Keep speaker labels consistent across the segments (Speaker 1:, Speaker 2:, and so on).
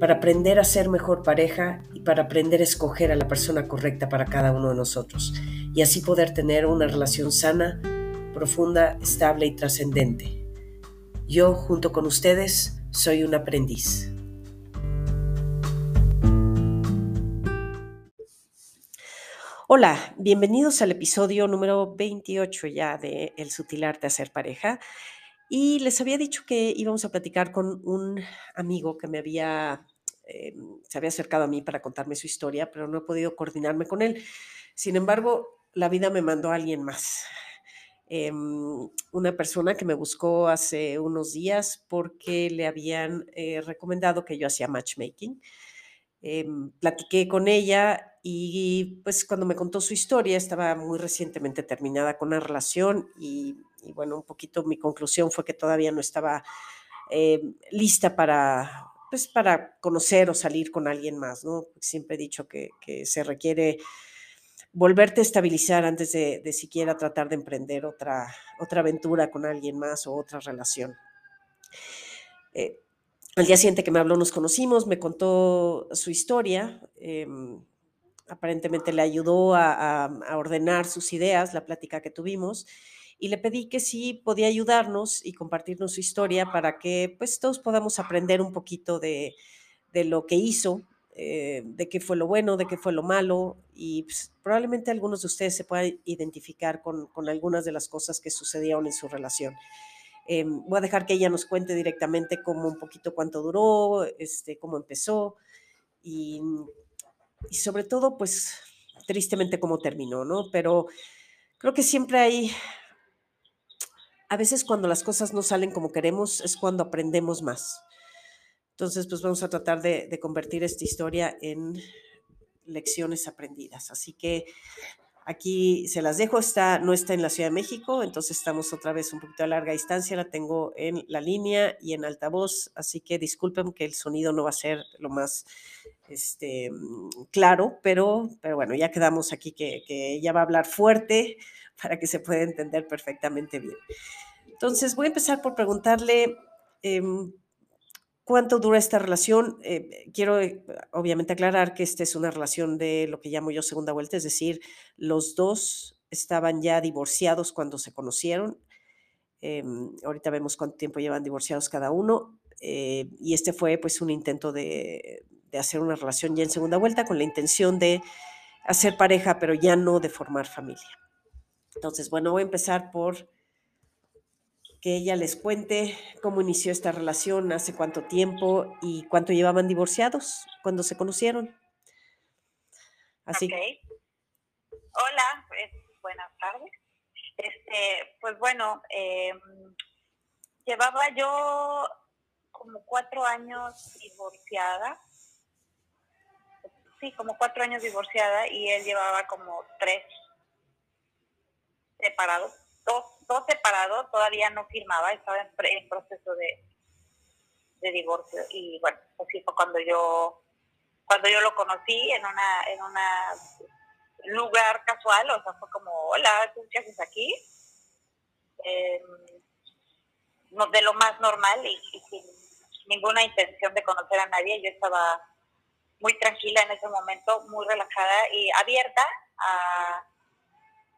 Speaker 1: para aprender a ser mejor pareja y para aprender a escoger a la persona correcta para cada uno de nosotros y así poder tener una relación sana, profunda, estable y trascendente. Yo, junto con ustedes, soy un aprendiz. Hola, bienvenidos al episodio número 28 ya de El sutil arte de hacer pareja. Y les había dicho que íbamos a platicar con un amigo que me había eh, se había acercado a mí para contarme su historia, pero no he podido coordinarme con él. Sin embargo, la vida me mandó a alguien más. Em, una persona que me buscó hace unos días porque le habían eh, recomendado que yo hacía matchmaking. Em, platiqué con ella y pues cuando me contó su historia estaba muy recientemente terminada con una relación y, bueno, un poquito mi conclusión fue que todavía no estaba em, lista para pues para conocer o salir con alguien más, ¿no? Siempre he dicho que, se requiere volverte a estabilizar antes de, siquiera tratar de emprender otra, otra aventura con alguien más o otra relación. Eh, al día siguiente que me habló nos conocimos, me contó su historia, em, aparentemente le ayudó a, a, ordenar sus ideas, la plática que tuvimos, y le pedí que sí podía ayudarnos y compartirnos su historia para que pues todos podamos aprender un poquito de, lo que hizo, eh, de qué fue lo bueno, de qué fue lo malo y pues, probablemente algunos de ustedes se puedan identificar con, algunas de las cosas que sucedieron en su relación. Eh, voy a dejar que ella nos cuente directamente cómo un poquito cuánto duró, este, cómo empezó y, y sobre todo pues tristemente cómo terminó, ¿no? Pero creo que siempre hay a veces cuando las cosas no salen como queremos es cuando aprendemos más. Entonces, pues vamos a tratar de, convertir esta historia en lecciones aprendidas. Así que aquí se las dejo, está, no está en la Ciudad de México, entonces estamos otra vez un poquito a larga distancia, la tengo en la línea y en altavoz, así que disculpen que el sonido no va a ser lo más este, claro, pero, pero bueno, ya quedamos aquí que, que ella va a hablar fuerte para que se pueda entender perfectamente bien. Entonces, voy a empezar por preguntarle em, cuánto dura esta relación. Eh, quiero, eh, obviamente, aclarar que esta es una relación de lo que llamo yo segunda vuelta, es decir, los dos estaban ya divorciados cuando se conocieron. Em, ahorita vemos cuánto tiempo llevan divorciados cada uno. Eh, y este fue pues un intento de, de hacer una relación ya en segunda vuelta con la intención de hacer pareja, pero ya no de formar familia. Entonces, bueno, voy a empezar por que ella les cuente cómo inició esta relación, hace cuánto tiempo y cuánto llevaban divorciados cuando se conocieron.
Speaker 2: Así. Hola, pues, buenas tardes. Este, pues bueno, em, llevaba yo como cuatro años divorciada. Sí, como cuatro años divorciada y él llevaba como tres separados dos, dos separados, todavía no firmaba, estaba en, proceso de, de divorcio. Y bueno, así fue cuando yo, cuando yo lo conocí en una, en una lugar casual, o sea, fue como, hola, ¿tú qué haces aquí? No, de lo más normal y, sin ninguna intención de conocer a nadie. Yo estaba muy tranquila en ese momento, muy relajada y abierta a,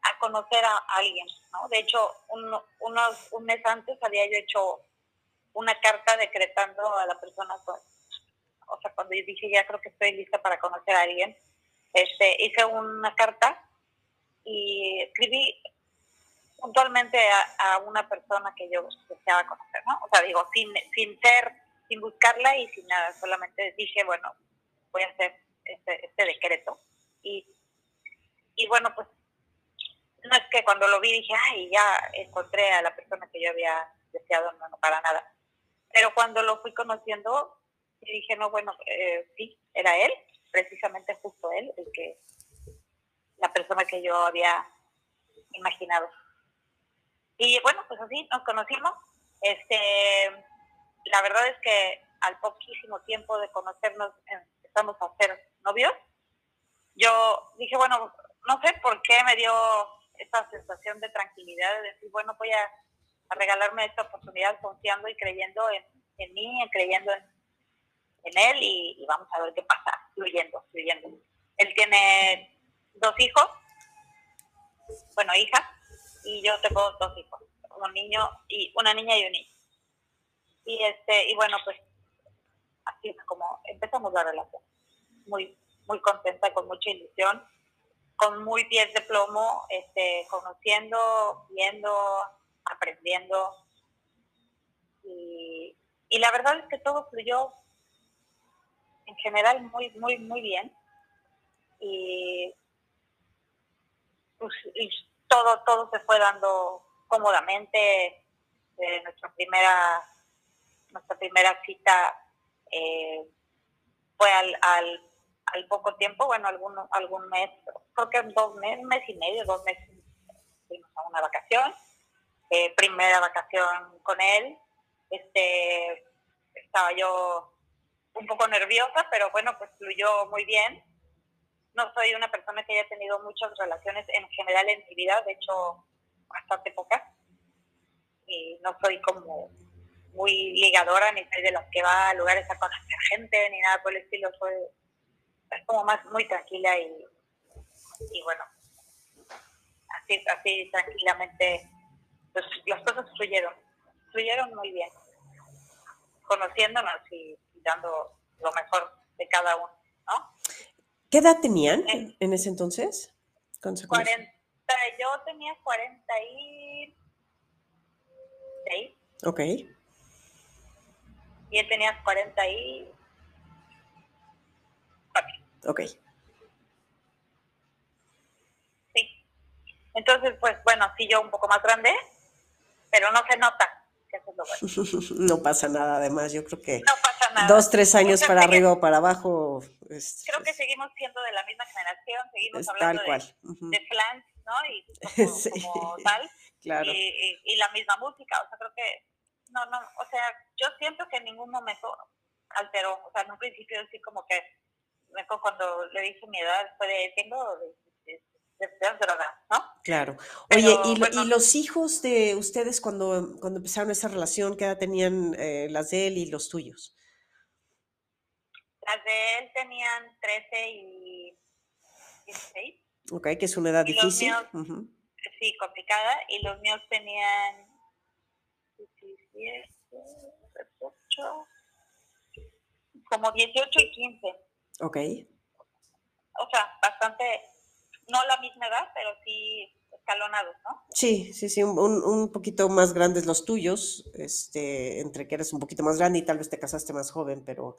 Speaker 2: a conocer a alguien, ¿no? De hecho, un, unos, un mes antes había yo hecho una carta decretando a la persona, pues, o sea, cuando yo dije ya creo que estoy lista para conocer a alguien, este, hice una carta y escribí puntualmente a, una persona que yo deseaba conocer, ¿no? O sea, digo, sin, sin ser, sin buscarla y sin nada, solamente dije, bueno, voy a hacer este, este decreto. Y, y bueno, pues no es que cuando lo vi dije, ay, ya encontré a la persona que yo había deseado, no, no para nada. Pero cuando lo fui conociendo, dije, no, bueno, eh, sí, era él, precisamente justo él, el que, la persona que yo había imaginado. Y bueno, pues así nos conocimos. Este, la verdad es que al poquísimo tiempo de conocernos empezamos a ser novios. Yo dije, bueno, no sé por qué me dio esta sensación de tranquilidad, de decir, bueno, voy a, regalarme esta oportunidad confiando y creyendo en, en mí, creyendo en, en él y, vamos a ver qué pasa, fluyendo, fluyendo. Él tiene dos hijos, bueno, hija, y yo tengo dos hijos, un niño y una niña y un niño. Y este, y bueno, pues así es como empezamos la relación. Muy, muy contenta, con mucha ilusión con muy pies de plomo, este, conociendo, viendo, aprendiendo. Y, la verdad es que todo fluyó en general muy, muy, muy bien. Y, pues, todo, todo se fue dando cómodamente. Nuestra primera, nuestra primera cita eh, fue al, al al poco tiempo, bueno, algún, algún mes, creo dos meses, mes y medio, dos meses, fuimos a una vacación, eh, primera vacación con él, este, estaba yo un poco nerviosa, pero bueno, pues fluyó muy bien. No soy una persona que haya tenido muchas relaciones en general en mi vida, de hecho, bastante pocas. Y no soy como muy ligadora, ni soy de las que va a lugares a conocer gente, ni nada por el estilo. Soy es como más muy tranquila y, y bueno, así, así tranquilamente, pues las cosas fluyeron, fluyeron muy bien, conociéndonos y, dando lo mejor de cada uno, ¿no?
Speaker 1: ¿Qué edad tenían en, ese entonces?
Speaker 2: 40, yo tenía 46.
Speaker 1: Ok.
Speaker 2: Y él tenía 40 y
Speaker 1: Ok.
Speaker 2: Sí. Entonces, pues bueno, sí yo un poco más grande, pero no se nota. Que eso es lo
Speaker 1: bueno. no pasa nada, además, yo creo que
Speaker 2: no pasa nada.
Speaker 1: dos, tres años para arriba o para abajo.
Speaker 2: creo que seguimos siendo de la misma generación, seguimos hablando de, de flans, ¿no? Y como, tal.
Speaker 1: claro.
Speaker 2: Y, y, la misma música, o sea, creo que, no, no, o sea, yo siento que en ningún momento alteró, o sea, en un principio así como que cuando le dije mi edad, fue de, tengo de, droga, ¿no?
Speaker 1: Claro. Oye, ¿y, los hijos de ustedes cuando, cuando empezaron esa relación, qué edad tenían eh, las de él y los tuyos?
Speaker 2: Las de él tenían 13 y 16.
Speaker 1: Ok, que es una edad difícil.
Speaker 2: Sí, complicada. Y los míos tenían 17, 18, como 18 y 15.
Speaker 1: Ok.
Speaker 2: O sea, bastante, no la misma edad, pero sí escalonados, ¿no?
Speaker 1: Sí, sí, sí, un, un, poquito más grandes los tuyos, este, entre que eres un poquito más grande y tal vez te casaste más joven, pero,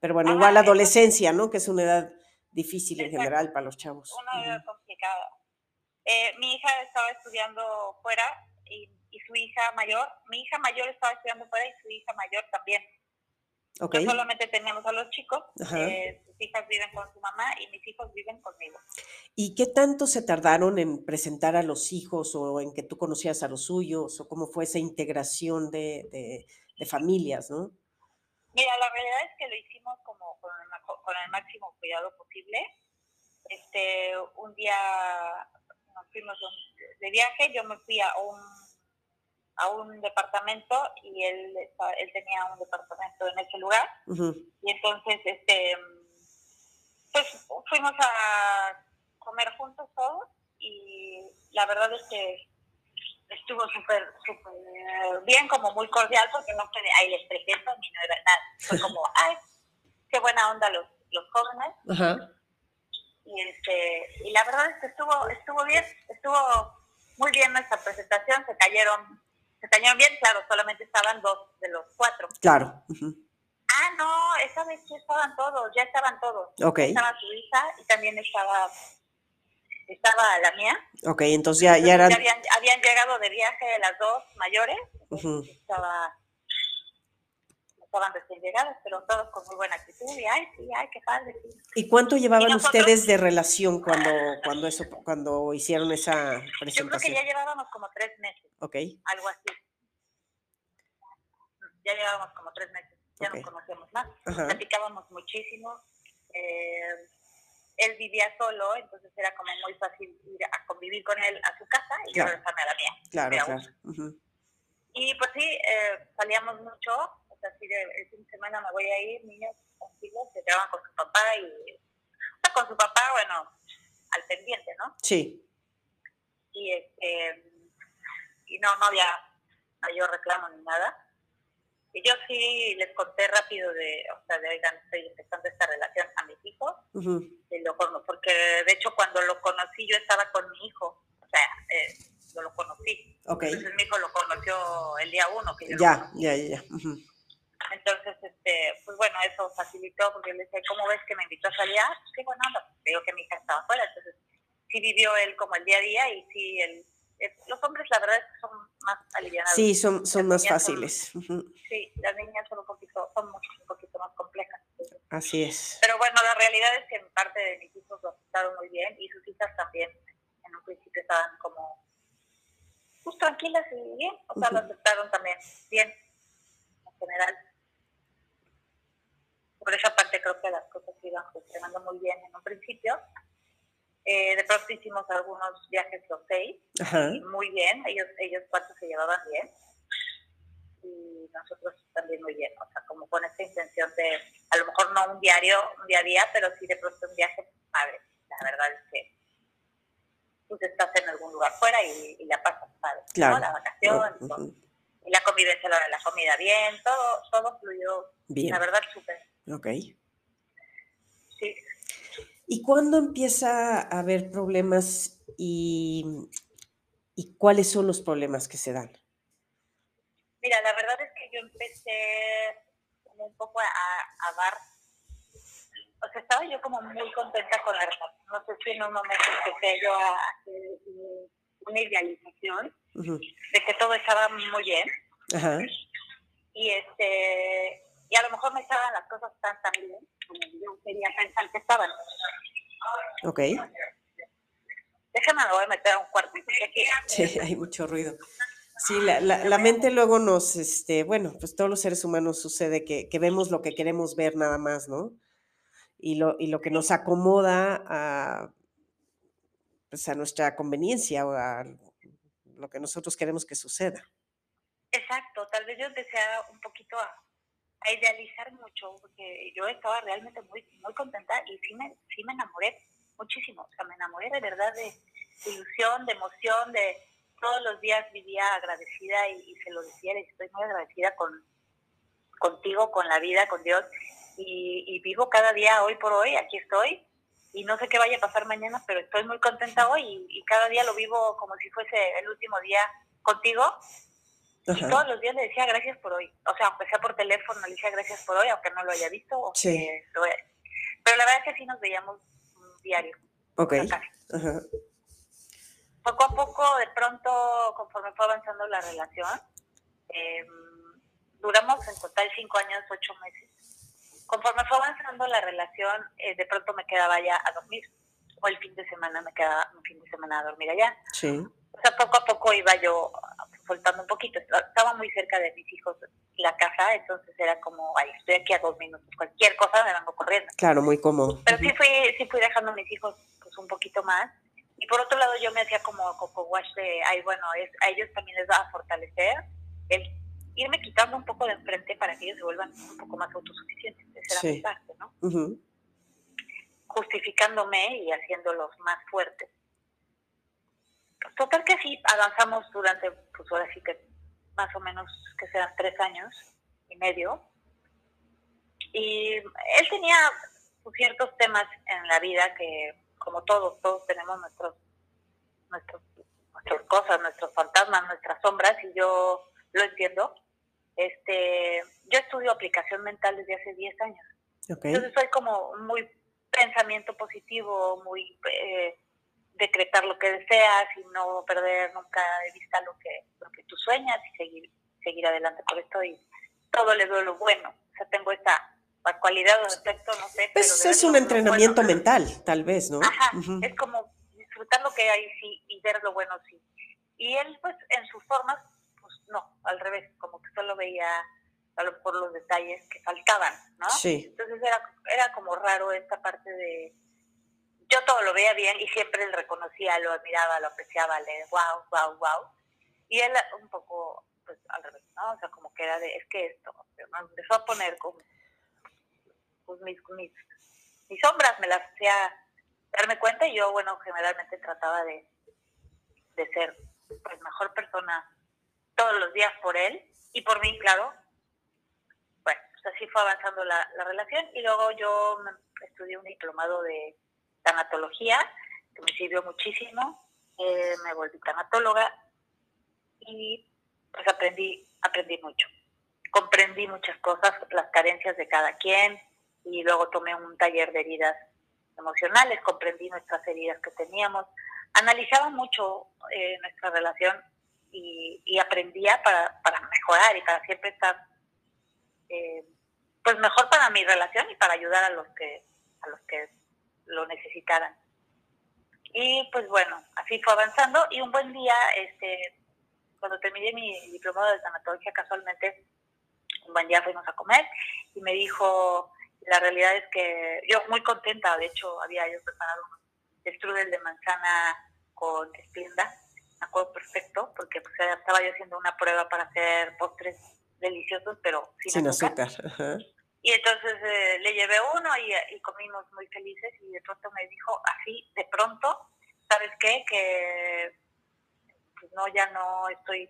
Speaker 1: pero bueno, igual la adolescencia, ¿no? Que es una edad difícil en general para los chavos.
Speaker 2: Una edad complicada. Eh, mi hija estaba estudiando fuera y, y, su hija mayor, mi hija mayor estaba estudiando fuera y su hija mayor también. Okay. solamente teníamos a los chicos, eh, sus hijas viven con su mamá y mis hijos viven conmigo.
Speaker 1: ¿Y qué tanto se tardaron en presentar a los hijos o en que tú conocías a los suyos o cómo fue esa integración de, de, familias, no?
Speaker 2: Mira, la realidad es que lo hicimos como con el, con el máximo cuidado posible. Este, un día nos fuimos de viaje, yo me fui a un a un departamento y él, él tenía un departamento en ese lugar. Y entonces, este, pues fuimos a comer juntos todos y la verdad es que estuvo súper, súper bien, como muy cordial, porque no fue de, ay, les presento, ni no era nada. Fue como, ay, qué buena onda los, los jóvenes. Y, este, y la verdad es que estuvo, estuvo bien, estuvo muy bien nuestra presentación, se cayeron se cañaron bien, claro, solamente estaban dos de los cuatro.
Speaker 1: Claro.
Speaker 2: Ah, no, esa vez sí estaban todos, ya estaban todos.
Speaker 1: Ok.
Speaker 2: Estaba su hija y también estaba estaba la mía.
Speaker 1: Ok, entonces ya, ya eran...
Speaker 2: habían, llegado de viaje las dos mayores. Estaba estaban recién llegadas, pero todos con muy buena actitud y ay, sí, ay, qué padre. Sí.
Speaker 1: ¿Y cuánto llevaban ustedes de relación cuando, cuando eso, cuando hicieron esa presentación? Yo creo
Speaker 2: que ya llevábamos como tres meses.
Speaker 1: Ok.
Speaker 2: Algo así. Ya llevábamos como tres meses, ya nos conocíamos más. Platicábamos muchísimo. Eh, él vivía solo, entonces era como muy fácil ir a convivir con él a su casa y yo regresarme a la mía.
Speaker 1: Claro, claro.
Speaker 2: Y pues sí, eh, salíamos mucho, así de, el fin de semana me voy a ir, niños contigo, se quedaban con su papá y, o sea, con su papá, bueno, al pendiente, ¿no?
Speaker 1: Sí.
Speaker 2: Y este, y no, no había mayor reclamo ni nada. Y yo sí les conté rápido de, o sea, de, oigan, estoy empezando esta relación a mis hijos, y lo, porque de hecho cuando lo conocí yo estaba con mi hijo, o sea, eh, yo lo conocí. Entonces mi hijo lo conoció el día uno que yo
Speaker 1: Ya, ya, ya,
Speaker 2: Entonces, este, pues bueno, eso facilitó, porque yo le decía, ¿cómo ves que me invitó a salir? Ah, qué bueno, no, digo que mi hija estaba afuera, entonces sí vivió él como el día a día y sí, el, los hombres la verdad es que son más alivianados.
Speaker 1: Sí, son, son más fáciles.
Speaker 2: Sí, las niñas son un poquito, son un poquito más complejas.
Speaker 1: Así es.
Speaker 2: Pero bueno, la realidad es que en parte de mis hijos lo aceptaron muy bien y sus hijas también en un principio estaban como pues tranquilas y bien, o sea, lo aceptaron también bien, en general. Por esa parte creo que las cosas iban funcionando muy bien en un principio. Eh, de pronto hicimos algunos viajes los seis, y muy bien, ellos, ellos cuatro se llevaban bien, y nosotros también muy bien, o sea, como con esta intención de, a lo mejor no un diario, un día a día, pero sí de pronto un viaje padre, la verdad es que tú estás en algún lugar fuera y, la pasas padre,
Speaker 1: claro.
Speaker 2: La vacación, y la convivencia, la, la comida bien, todo, todo fluyó, bien. la verdad, súper.
Speaker 1: Ok.
Speaker 2: Sí.
Speaker 1: ¿Y cuándo empieza a haber problemas y, y cuáles son los problemas que se dan?
Speaker 2: Mira, la verdad es que yo empecé como un poco a, a dar o sea, estaba yo como muy contenta con la relación. No sé si en un momento empecé yo a hacer una idealización de que todo estaba muy bien.
Speaker 1: Ajá.
Speaker 2: Y este y a lo mejor me estaban las cosas tan tan bien como yo quería pensar que estaban.
Speaker 1: Ok.
Speaker 2: Déjame, me voy a meter a un cuarto.
Speaker 1: Sí, hay mucho ruido. Sí, la, la, la, mente luego nos, este, bueno, pues todos los seres humanos sucede que, que vemos lo que queremos ver nada más, ¿no? y lo, y lo que nos acomoda a, pues a nuestra conveniencia o a lo que nosotros queremos que suceda.
Speaker 2: Exacto, tal vez yo empecé un poquito a, idealizar mucho, porque yo estaba realmente muy, muy contenta y sí me, sí me enamoré muchísimo, o sea, me enamoré de verdad de, ilusión, de emoción, de todos los días vivía agradecida y, y se lo decía, estoy muy agradecida con contigo, con la vida, con Dios, y, vivo cada día hoy por hoy, aquí estoy. Y no sé qué vaya a pasar mañana, pero estoy muy contenta hoy y, cada día lo vivo como si fuese el último día contigo. Y todos los días le decía gracias por hoy. O sea, aunque sea por teléfono, le decía gracias por hoy, aunque no lo haya visto.
Speaker 1: sí.
Speaker 2: Pero la verdad es que sí nos veíamos diario.
Speaker 1: Ok.
Speaker 2: Poco a poco, de pronto, conforme fue avanzando la relación, em, duramos en total cinco años, ocho meses conforme fue avanzando la relación, eh, de pronto me quedaba ya a dormir. O el fin de semana me quedaba un fin de semana a dormir allá.
Speaker 1: Sí.
Speaker 2: O sea, poco a poco iba yo soltando un poquito. Estaba muy cerca de mis hijos la casa, entonces era como, ay, estoy aquí a dos minutos, cualquier cosa me vengo corriendo.
Speaker 1: Claro, muy cómodo.
Speaker 2: Pero sí fui, sí fui dejando a mis hijos pues un poquito más. Y por otro lado yo me hacía como coco wash de, ay, bueno, es, a ellos también les va a fortalecer el irme quitando un poco de enfrente para que ellos se vuelvan un poco más autosuficientes. Esa era mi parte, ¿no? Justificándome y haciéndolos más fuertes. Total que así avanzamos durante, pues ahora sí que más o menos que sean tres años y medio. Y él tenía ciertos temas en la vida que, como todos, todos tenemos nuestros, nuestros, nuestras cosas, nuestros fantasmas, nuestras sombras, y yo lo entiendo. Este, yo estudio aplicación mental desde hace 10 años. Entonces soy como muy pensamiento positivo, muy eh, decretar lo que deseas y no perder nunca de vista lo que, lo que tú sueñas y seguir, seguir adelante por esto y todo le veo lo bueno. o sea, tengo esta cualidad o defecto, no sé.
Speaker 1: Pues es un entrenamiento mental, tal vez, ¿no?
Speaker 2: Ajá, es como disfrutar lo que hay sí y ver lo bueno sí. Y él, pues, en sus formas, pues no, al revés, como que solo veía por los detalles que faltaban, ¿no?
Speaker 1: Sí.
Speaker 2: Entonces era, era como raro esta parte de... Yo todo lo veía bien y siempre le reconocía, lo admiraba, lo apreciaba, le wow, wow, wow. Y él un poco, pues al revés, ¿no? O sea, como que era de, es que esto, me empezó a poner como pues, mis, mis, mis sombras, me las hacía darme cuenta y yo, bueno, generalmente trataba de, de ser pues mejor persona todos los días por él y por mí, claro. Bueno, pues así fue avanzando la, la relación y luego yo estudié un diplomado de tanatología que me sirvió muchísimo. Eh, me volví tanatóloga y pues aprendí, aprendí mucho. Comprendí muchas cosas, las carencias de cada quien y luego tomé un taller de heridas emocionales, comprendí nuestras heridas que teníamos, analizaba mucho eh, nuestra relación y, aprendía para, para, mejorar y para siempre estar eh, pues mejor para mi relación y para ayudar a los que a los que lo necesitaran. Y pues bueno así fue avanzando. Y un buen día este cuando terminé mi diplomado de tanatología casualmente un buen día fuimos a comer y me dijo la realidad es que yo muy contenta de hecho había yo preparado un strudel de manzana con esplenda me acuerdo perfecto, porque pues, estaba yo haciendo una prueba para hacer postres deliciosos, pero sin, azúcar. Y entonces eh, le llevé uno y, comimos muy felices y de pronto me dijo así, de pronto, ¿sabes qué? Que pues no, ya no estoy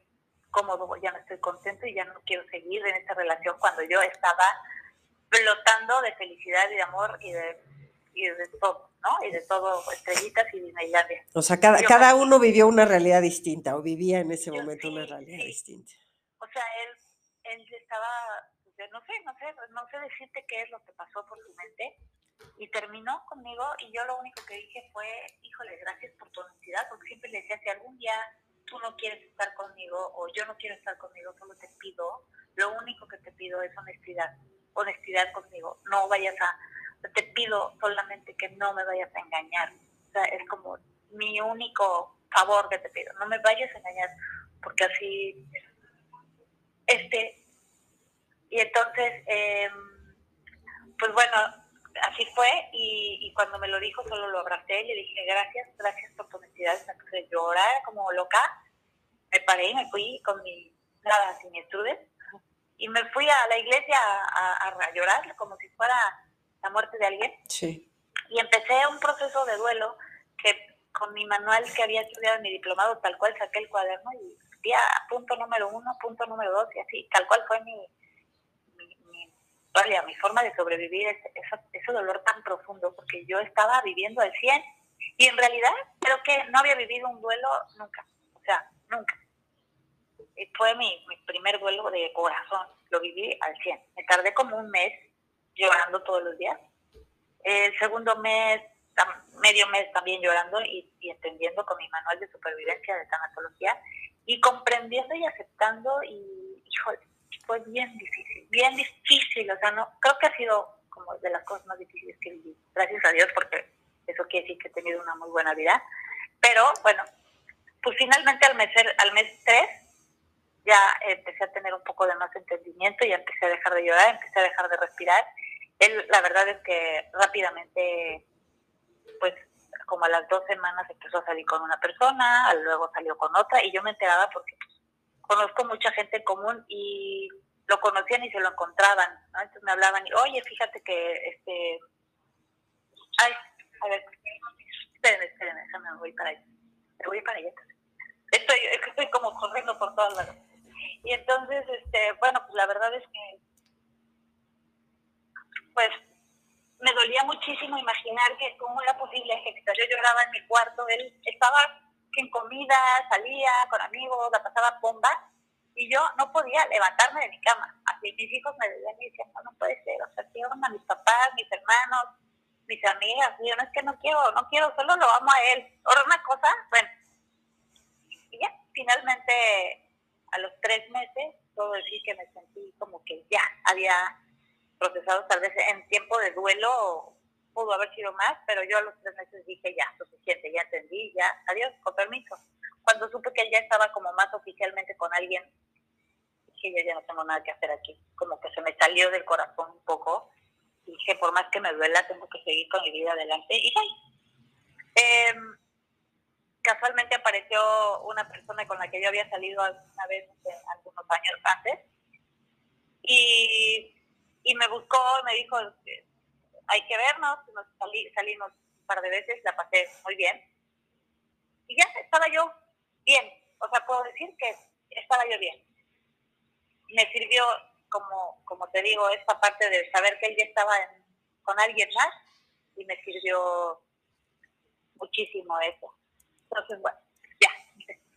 Speaker 2: cómodo, ya no estoy contento y ya no quiero seguir en esta relación cuando yo estaba flotando de felicidad y de amor y de, y de todo. Y de todo, estrellitas y Disneylandia. O
Speaker 1: sea, cada, cada uno vivió una realidad distinta o vivía en ese momento una realidad distinta.
Speaker 2: O sea, él, él estaba, no sé, no sé, no sé decirte qué es lo que pasó por su mente y terminó conmigo y yo lo único que dije fue, híjole, gracias por tu honestidad, porque siempre le decía, si algún día tú no quieres estar conmigo o yo no quiero estar conmigo, solo te pido, lo único que te pido es honestidad, honestidad conmigo, no vayas a te pido solamente que no me vayas a engañar. O sea, es como mi único favor que te pido, no me vayas a engañar, porque así, este, y entonces, em, pues bueno, así fue, y, cuando me lo dijo solo lo abracé y le dije, gracias, gracias por tu honestidad, me puse llorar como loca, me paré y me fui con mi, nada, sin estudios, y me fui a la iglesia a, a llorar como si fuera la muerte de alguien.
Speaker 1: Sí.
Speaker 2: Y empecé un proceso de duelo que con mi manual que había estudiado en mi diplomado, tal cual saqué el cuaderno y ya punto número uno, punto número dos y así, tal cual fue mi, mi, mi forma de sobrevivir ese, ese, dolor tan profundo, porque yo estaba viviendo al 100 y en realidad creo que no había vivido un duelo nunca, o sea, nunca. Y fue mi, mi primer duelo de corazón, lo viví al 100. Me tardé como un mes llorando todos los días. El segundo mes, medio mes también llorando y, entendiendo con mi manual de supervivencia de tanatología y comprendiendo y aceptando y, híjole, fue bien difícil, bien difícil, o sea, no, creo que ha sido como de las cosas más difíciles que viví, gracias a Dios, porque eso quiere decir que he tenido una muy buena vida, pero bueno, pues finalmente al mes, al mes 3 ya empecé a tener un poco de más entendimiento, y empecé a dejar de llorar, empecé a dejar de respirar. Él, la verdad es que rápidamente, pues como a las dos semanas empezó a salir con una persona, luego salió con otra, y yo me enteraba porque conozco mucha gente en común y lo conocían y se lo encontraban, ¿no? Entonces me hablaban y, oye, fíjate que, este, ay, a ver, espérenme, espérenme, déjame, voy para allá, me voy para allá. Estoy, estoy como corriendo por todas lados. Y entonces, este, bueno, pues la verdad es que pues me dolía muchísimo imaginar que cómo era posible que yo lloraba en mi cuarto, él estaba sin comida, salía con amigos, la pasaba bomba y yo no podía levantarme de mi cama. Así mis hijos me decían y decían, no, no puede ser, o sea, quiero a mis papás, mis hermanos, mis amigas, yo no es que no quiero, no quiero, solo lo amo a él. Ahora una cosa, bueno, y ya, finalmente a los tres meses puedo decir que me sentí como que ya había procesado, tal vez en tiempo de duelo pudo haber sido más, pero yo a los tres meses dije ya, suficiente, ya entendí, ya, adiós, con permiso. Cuando supe que él ya estaba como más oficialmente con alguien, dije yo ya no tengo nada que hacer aquí, como que se me salió del corazón un poco, dije por más que me duela, tengo que seguir con mi vida adelante, y eh, casualmente apareció una persona con la que yo había salido alguna vez algunos años antes, y, y me buscó, me dijo, hay que vernos, nos salimos un par de veces, la pasé muy bien. Y ya estaba yo bien, o sea, puedo decir que estaba yo bien. Me sirvió, como, como te digo, esta parte de saber que él ya estaba con alguien más y me sirvió muchísimo eso. Entonces, bueno, ya,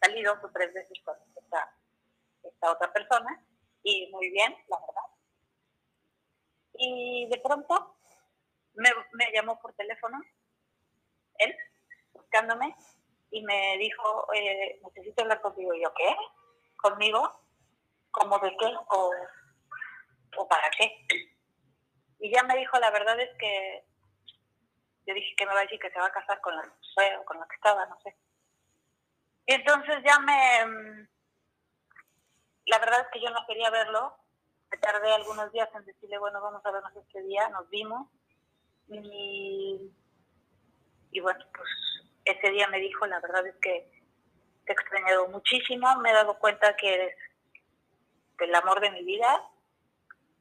Speaker 2: salí dos o tres veces con esta otra persona y muy bien, la verdad. Y de pronto me, me llamó por teléfono, él, buscándome, y me dijo, eh, necesito hablar contigo. Y yo, ¿qué? ¿Conmigo? ¿Cómo de qué? ¿O, ¿O para qué? Y ya me dijo, la verdad es que yo dije que me va a decir que se va a casar con la, o con la que estaba, no sé. Y entonces ya me... La verdad es que yo no quería verlo. Me tardé algunos días en decirle, bueno, vamos a vernos este día. Nos vimos. Y, y bueno, pues ese día me dijo, la verdad es que te he extrañado muchísimo, me he dado cuenta que eres el amor de mi vida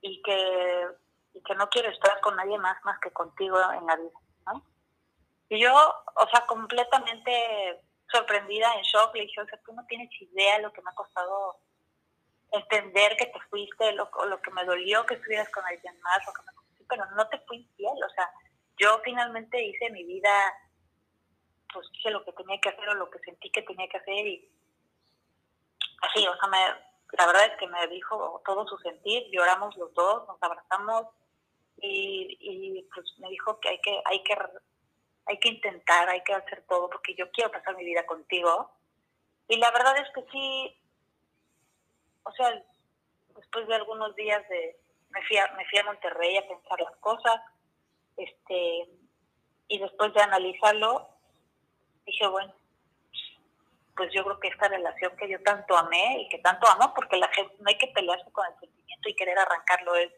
Speaker 2: y que, y que no quiero estar con nadie más más que contigo en la vida. Y yo, o sea, completamente sorprendida, en shock, le dije, o sea, tú no tienes idea lo que me ha costado entender que te fuiste, lo, lo que me dolió que estuvieras con alguien más, lo que me pero no te fui infiel, o sea, yo finalmente hice mi vida, pues hice lo que tenía que hacer o lo que sentí que tenía que hacer y así, o sea, me, la verdad es que me dijo todo su sentir, lloramos los dos, nos abrazamos y, y pues me dijo que hay que, hay que, hay que intentar, hay que hacer todo porque yo quiero pasar mi vida contigo. Y la verdad es que sí, o sea, después de algunos días de, me fui a, me fui a Monterrey a pensar las cosas, este, y después de analizarlo, dije, bueno, pues yo creo que esta relación que yo tanto amé y que tanto amo, porque la gente no hay que pelearse con el sentimiento y querer arrancarlo, es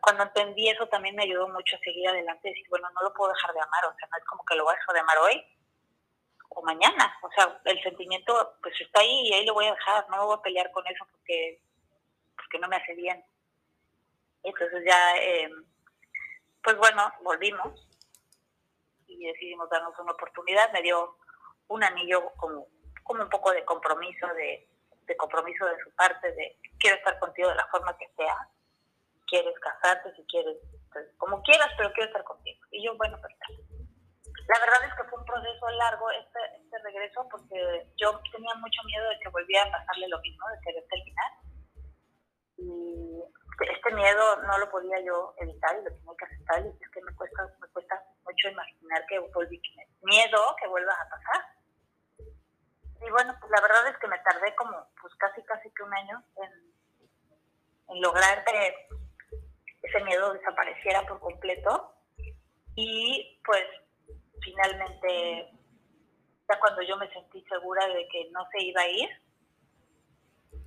Speaker 2: cuando entendí eso también me ayudó mucho a seguir adelante decir, bueno, no lo puedo dejar de amar, o sea, no es como que lo voy a dejar de amar hoy o mañana, o sea, el sentimiento pues está ahí y ahí lo voy a dejar, no me voy a pelear con eso porque, porque no me hace bien. Entonces ya, eh, pues bueno, volvimos y decidimos darnos una oportunidad. Me dio un anillo como, como un poco de compromiso, de, compromiso de su parte, de quiero estar contigo de la forma que sea. Quieres casarte, si quieres, pues, como quieras, pero quiero estar contigo. Y yo, bueno, perfecto. La verdad es que fue un proceso largo este, este regreso porque yo tenía mucho miedo de que volviera a pasarle lo mismo, de querer terminar. Y este miedo no lo podía yo evitar y lo tenía que aceptar y es que me cuesta, me cuesta mucho imaginar que volví, miedo que vuelva a pasar. Y bueno, pues la verdad es que me tardé como pues casi casi que un año en, en lograr que ese miedo desapareciera por completo y pues finalmente ya cuando yo me sentí segura de que no se iba a ir,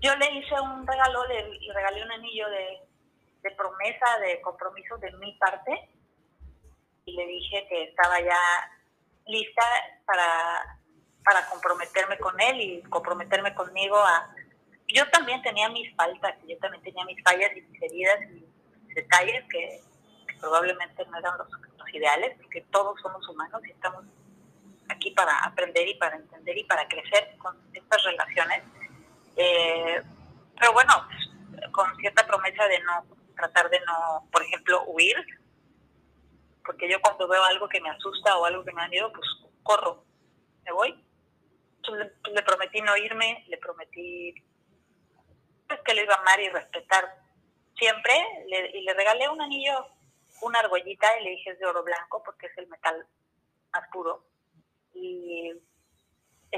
Speaker 2: yo le hice un regalo, le, regalé un anillo de, promesa, de compromiso de mi parte, y le dije que estaba ya lista para, para comprometerme con él y comprometerme conmigo a... Yo también tenía mis faltas, yo también tenía mis fallas y mis heridas y detalles que, probablemente no eran los, los, ideales, porque todos somos humanos y estamos aquí para aprender y para entender y para crecer con estas relaciones. Eh, pero bueno, con cierta promesa de no tratar de no, por ejemplo, huir, porque yo cuando veo algo que me asusta o algo que me da miedo, pues corro, me voy. Entonces le, prometí no irme, le prometí pues, que lo iba a amar y respetar siempre, y le regalé un anillo, una argollita, y le dije es de oro blanco porque es el metal más puro. Y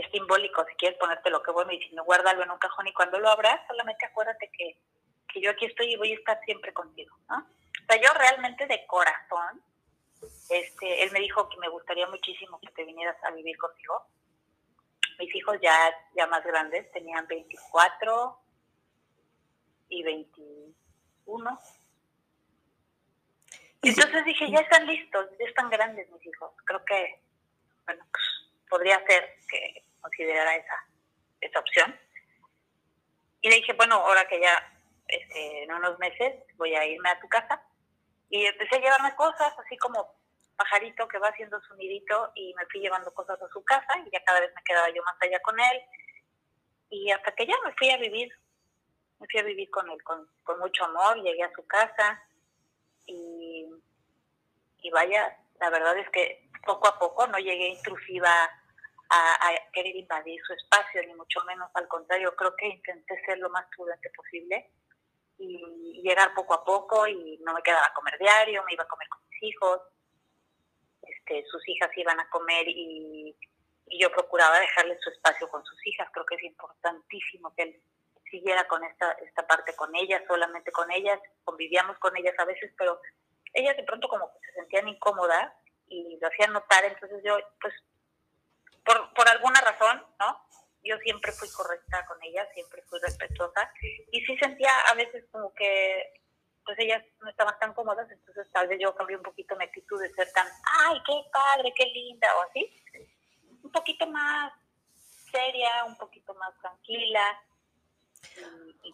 Speaker 2: es simbólico, si quieres ponerte lo que voy diciendo, guárdalo en un cajón y cuando lo abras, solamente acuérdate que, que yo aquí estoy y voy a estar siempre contigo, ¿no? O sea, yo realmente de corazón, este, él me dijo que me gustaría muchísimo que te vinieras a vivir contigo. Mis hijos ya, ya más grandes, tenían 24 y 21. Entonces dije, ya están listos, ya están grandes mis hijos. Creo que, bueno, pues, podría ser que considerara esa, esa opción. Y le dije, bueno, ahora que ya este, en unos meses voy a irme a tu casa. Y empecé a llevarme cosas, así como pajarito que va haciendo su nidito y me fui llevando cosas a su casa y ya cada vez me quedaba yo más allá con él. Y hasta que ya me fui a vivir, me fui a vivir con él con, con mucho amor, llegué a su casa y, y vaya, la verdad es que poco a poco no llegué intrusiva a, querer invadir su espacio, ni mucho menos al contrario, creo que intenté ser lo más prudente posible y, llegar poco a poco y no me quedaba a comer diario, me iba a comer con mis hijos, este, sus hijas iban a comer y, yo procuraba dejarle su espacio con sus hijas, creo que es importantísimo que él siguiera con esta, esta parte con ellas, solamente con ellas, convivíamos con ellas a veces, pero ellas de pronto como que se sentían incómodas y lo hacían notar, entonces yo pues por, por alguna razón, ¿no? Yo siempre fui correcta con ella, siempre fui respetuosa y sí sentía a veces como que pues ellas no estaban tan cómodas, entonces tal vez yo cambié un poquito mi actitud de ser tan, ay, qué padre, qué linda, o así, un poquito más seria, un poquito más tranquila,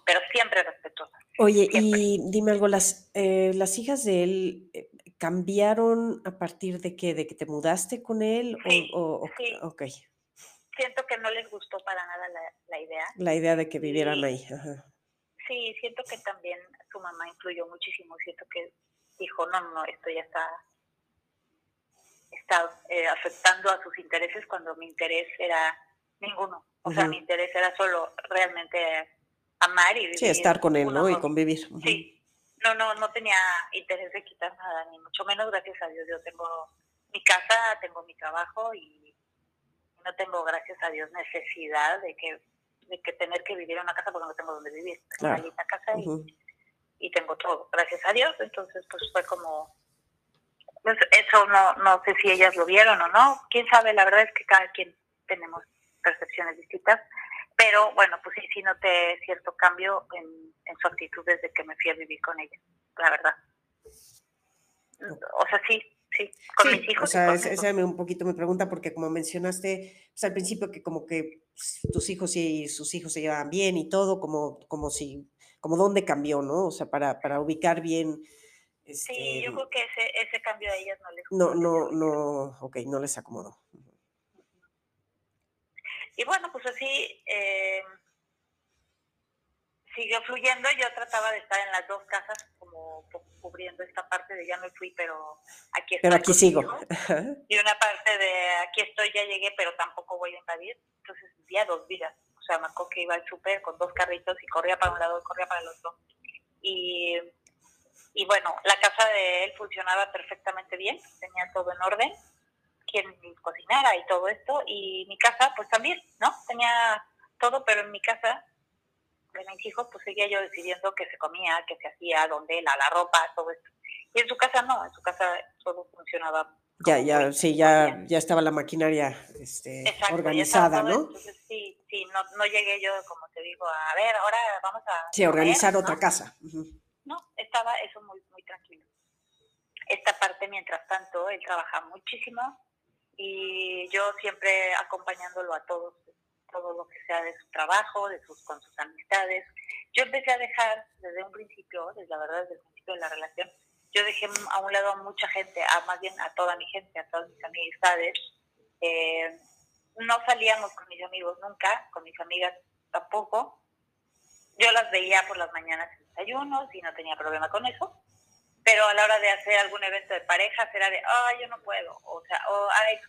Speaker 2: pero siempre respetuosa.
Speaker 1: Oye, y dime algo, las, eh, las hijas de él, eh, ¿Cambiaron a partir de qué? ¿De que te mudaste con él?
Speaker 2: Sí,
Speaker 1: o,
Speaker 2: sí.
Speaker 1: Ok.
Speaker 2: Siento que no les gustó para nada la, idea.
Speaker 1: La idea de que vivieran ahí.
Speaker 2: Sí, siento que también su mamá influyó muchísimo. Siento que dijo, no, no, esto ya está, está eh, afectando a sus intereses cuando mi interés era ninguno. O sea, mi interés era solo realmente amar y vivir.
Speaker 1: Sí, estar con él, ¿no? Y convivir.
Speaker 2: Sí, no, no, no tenía interés de quitar nada, ni mucho menos, gracias a Dios. Yo tengo mi casa, tengo mi trabajo y no tengo, gracias a Dios, necesidad de que, de que tener que vivir en una casa porque no tengo donde vivir. Tengo una linda casa y, tengo todo, gracias a Dios. Entonces, pues fue como, pues eso no, no sé si ellas lo vieron o no. Quién sabe, la verdad es que cada quien tenemos percepciones distintas. Pero bueno, pues sí, sí noté cierto cambio en, su actitud desde que me fui a vivir con ella, la verdad. O sea, sí, sí, con mis hijos.
Speaker 1: O sea, esa es un poquito me pregunta porque como mencionaste pues, al principio que como que tus hijos y sus hijos se llevaban bien y todo, como, como si, como dónde cambió, ¿no? O sea, para, para ubicar bien.
Speaker 2: sí, yo este creo que ese, ese cambio a ellas no les
Speaker 1: No, no, no, ok, no les acomodó.
Speaker 2: Y bueno, pues así eh, siguió fluyendo. Yo trataba de estar en las dos casas, como cubriendo esta parte de ya me fui, pero aquí estoy.
Speaker 1: Pero aquí sigo.
Speaker 2: Y una parte de aquí estoy, ya llegué, pero tampoco voy a invadir. Entonces vivía dos vidas. O sea, me acuerdo que iba al súper con dos carritos y corría para un lado y corría para el otro. Y, y bueno, la casa de él funcionaba perfectamente bien, tenía todo en orden quien cocinara y todo esto, y mi casa pues también, ¿no? Tenía todo, pero en mi casa de mis hijos pues seguía yo decidiendo qué se comía, qué se hacía, dónde, la, la ropa, todo esto. Y en su casa no, en su casa todo funcionaba.
Speaker 1: Ya, ya, sí, ya, ya estaba la maquinaria este, organizada, ¿no?
Speaker 2: Entonces, sí, sí, no, no llegué yo, como te digo, a ver, ahora vamos a...
Speaker 1: Sí, organizar otra casa.
Speaker 2: No, estaba eso muy, muy tranquilo. Esta parte, mientras tanto, él trabaja muchísimo, y yo siempre acompañándolo a todos, todo lo que sea de su trabajo, de sus, con sus amistades. Yo empecé a dejar desde un principio, desde la verdad, desde el principio de la relación, yo dejé a un lado a mucha gente, a más bien a toda mi gente, a todas mis amistades. Eh, no salíamos con mis amigos nunca, con mis amigas tampoco. Yo las veía por las mañanas en desayunos y no tenía problema con eso pero a la hora de hacer algún evento de pareja será de, ay, yo no puedo, o sea, o, ay,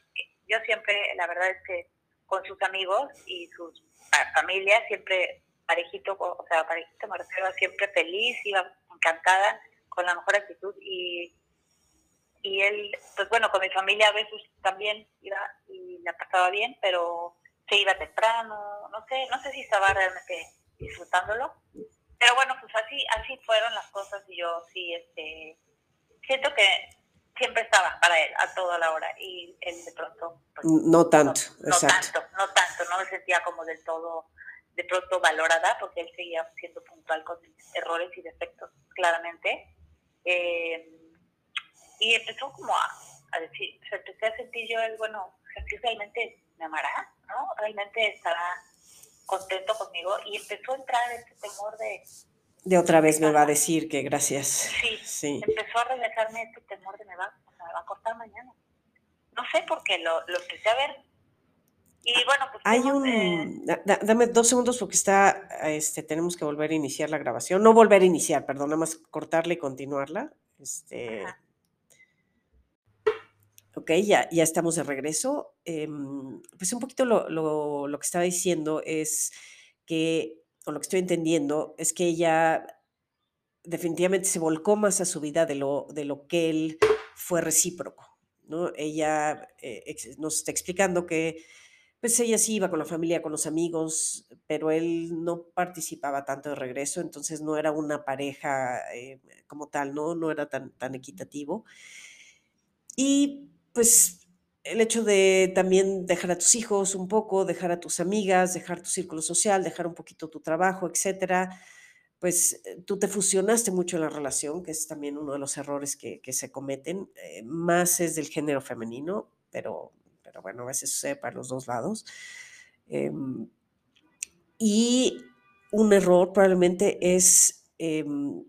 Speaker 2: yo siempre, la verdad es que con sus amigos y sus familias, siempre parejito, o sea, parejito me refiero siempre feliz, iba encantada, con la mejor actitud y, y él, pues bueno, con mi familia a veces también iba y la pasaba bien, pero se iba temprano, no sé, no sé si estaba realmente disfrutándolo, pero bueno, pues así, así fueron las cosas y yo sí, este, siento que siempre estaba para él a toda la hora y él de pronto...
Speaker 1: Pues, no tanto,
Speaker 2: no, no tanto, no tanto, no me sentía como del todo de pronto valorada porque él seguía siendo puntual con errores y defectos claramente. Eh, y empezó como a, a decir, se empecé a sentir yo el, bueno, realmente me amará, ¿no? Realmente estará contento conmigo y empezó a entrar este temor de...
Speaker 1: De otra vez me va a decir que gracias.
Speaker 2: Sí, sí. empezó a regresarme este temor de me va, me va a cortar mañana. No sé por qué, lo, lo empecé a ver. Y bueno, pues...
Speaker 1: Hay un... dame dos segundos porque está, este, tenemos que volver a iniciar la grabación. No volver a iniciar, perdón, nada más cortarla y continuarla. Este... Ok, ya, ya estamos de regreso. Em, pues un poquito lo, lo, lo, que estaba diciendo es que, o lo que estoy entendiendo, es que ella definitivamente se volcó más a su vida de lo, de lo que él fue recíproco. ¿no? Ella eh, nos está explicando que pues ella sí iba con la familia, con los amigos, pero él no participaba tanto de regreso, entonces no era una pareja eh, como tal, ¿no? No era tan, tan equitativo. Y pues el hecho de también dejar a tus hijos un poco, dejar a tus amigas, dejar tu círculo social, dejar un poquito tu trabajo, etcétera, pues eh, tú te fusionaste mucho en la relación, que es también uno de los errores que, se cometen. Eh, más es del género femenino, pero, pero bueno, a veces sucede para los dos lados. Em, y un error probablemente es em,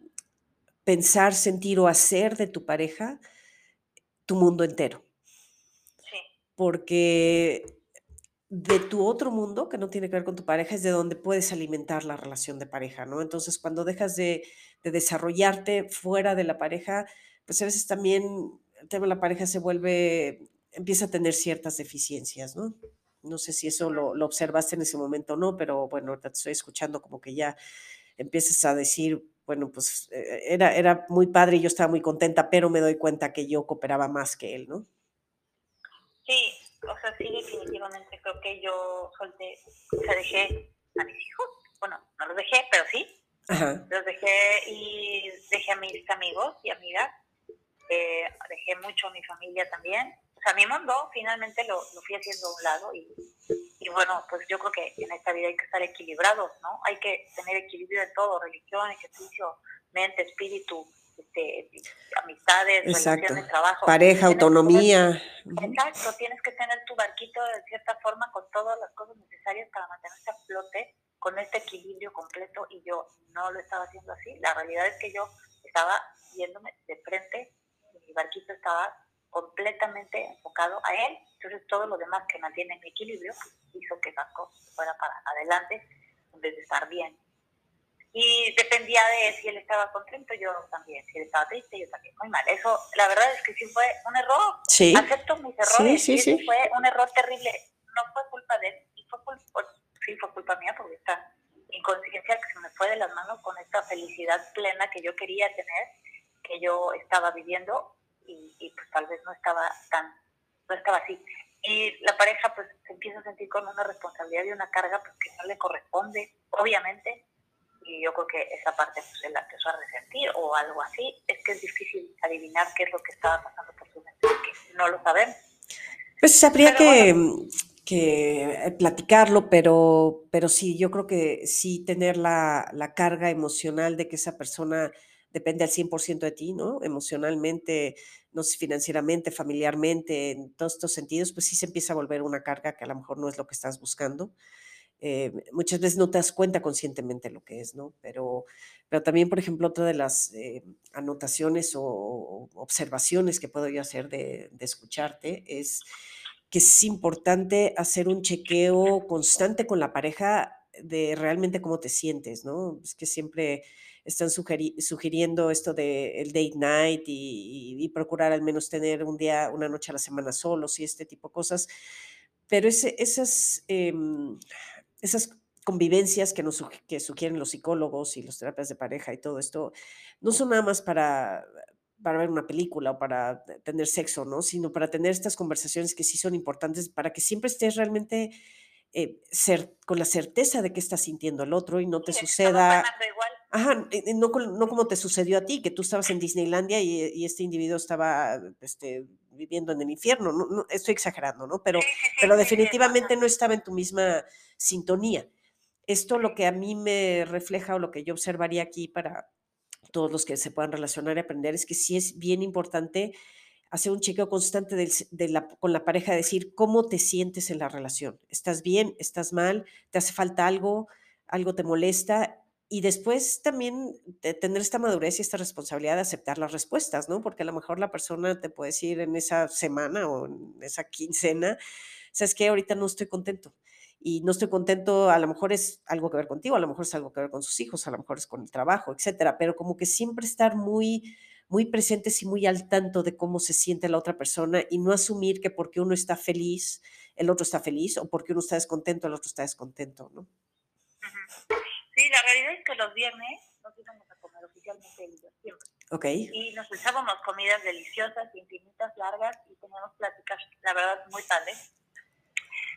Speaker 1: pensar, sentir o hacer de tu pareja tu mundo entero porque de tu otro mundo, que no tiene que ver con tu pareja, es de donde puedes alimentar la relación de pareja, ¿no? Entonces, cuando dejas de, desarrollarte fuera de la pareja, pues a veces también el tema de la pareja se vuelve, empieza a tener ciertas deficiencias, ¿no? No sé si eso lo, observaste en ese momento o no, pero bueno, te estoy escuchando como que ya empiezas a decir, bueno, pues eh, era, era muy padre y yo estaba muy contenta, pero me doy cuenta que yo cooperaba más que él, ¿no?
Speaker 2: Sí, o sea, sí, definitivamente creo que yo solté, o sea, dejé a mis hijos. Bueno, no los dejé, pero sí. Los dejé y dejé a mis amigos y amigas. Eh, dejé mucho a mi familia también. O sea, mi mundo finalmente lo, lo fui haciendo a un lado y, y, bueno, pues yo creo que en esta vida hay que estar equilibrados, ¿no? Hay que tener equilibrio de todo, religión, ejercicio, mente, espíritu, este, amistades, relaciones, trabajo.
Speaker 1: Pareja, autonomía.
Speaker 2: exacto, tienes que tener tu barquito de cierta forma con todas las cosas necesarias para mantenerse a flote con este equilibrio completo y yo no lo estaba haciendo así. La realidad es que yo estaba yéndome de frente y mi barquito estaba completamente enfocado a él. Entonces todo lo demás que mantiene mi equilibrio hizo que las cosas fueran para adelante en vez de estar bien. Y dependía de si él estaba contento, yo también. Si él estaba triste, yo también. Muy mal. Eso, la verdad es que sí fue un error.
Speaker 1: Sí.
Speaker 2: Acepto mis errores. Sí, sí, sí. Fue un error terrible. No fue culpa de él. Y fue culpa, sí, fue culpa mía porque esta inconsciencia que se me fue de las manos con esta felicidad plena que yo quería tener, que yo estaba viviendo y, y pues tal vez no estaba tan, no estaba así. Y la pareja pues se empieza a sentir con una responsabilidad y una carga pues, que no le corresponde, obviamente y yo creo que esa parte pues, él la empezó a resentir o algo así. Es que es difícil adivinar qué es lo que estaba pasando por su mente, porque no lo sabemos.
Speaker 1: Pues habría que, que, eh, platicarlo, pero, pero sí, yo creo que sí tener la, la carga emocional de que esa persona depende al 100% de ti, ¿no? Emocionalmente, no sé, financieramente, familiarmente, en todos estos sentidos, pues sí se empieza a volver una carga que a lo mejor no es lo que estás buscando. Eh, muchas veces no te das cuenta conscientemente lo que es, ¿no? Pero, pero también, por ejemplo, otra de las eh, anotaciones o, observaciones que puedo yo hacer de, escucharte es que es importante hacer un chequeo constante con la pareja de realmente cómo te sientes, ¿no? Es que siempre están sugiriendo esto de el date night y, procurar al menos tener un día, una noche a la semana solos y este tipo de cosas. Pero ese, esas, em, esas convivencias que nos que sugieren los psicólogos y los terapias de pareja y todo esto, no son nada más para, para ver una película o para tener sexo, ¿no? Sino para tener estas conversaciones que sí son importantes para que siempre estés realmente eh, ser, con la certeza de que estás sintiendo el otro y no te suceda Ajá, no, no, como te sucedió a ti, que tú estabas en Disneylandia y, este individuo estaba este, viviendo en el infierno. No, estoy exagerando, ¿no? Pero, pero definitivamente no estaba en tu misma sintonía. Esto lo que a mí me refleja o lo que yo observaría aquí para todos los que se puedan relacionar y aprender es que sí es bien importante hacer un chequeo constante de la, con la pareja, decir cómo te sientes en la relación. ¿Estás bien? ¿Estás mal? ¿Te hace falta algo? ¿Algo te molesta? y después también tener esta madurez y esta responsabilidad de aceptar las respuestas, ¿no? Porque a lo mejor la persona te puede decir en esa semana o en esa quincena, sabes que ahorita no estoy contento. Y no estoy contento, a lo mejor es algo que ver contigo, a lo mejor es algo que ver con sus hijos, a lo mejor es con el trabajo, etcétera. Pero como que siempre estar muy, muy presentes y muy al tanto de cómo se siente la otra persona y no asumir que porque uno está feliz, el otro está feliz, o porque uno está descontento, el otro está descontento, ¿no?
Speaker 2: Sí, la realidad es que los viernes nos íbamos a comer oficialmente diversión.
Speaker 1: Ok.
Speaker 2: Y nos echábamos comidas deliciosas, infinitas, largas, y teníamos pláticas, la verdad, muy padres.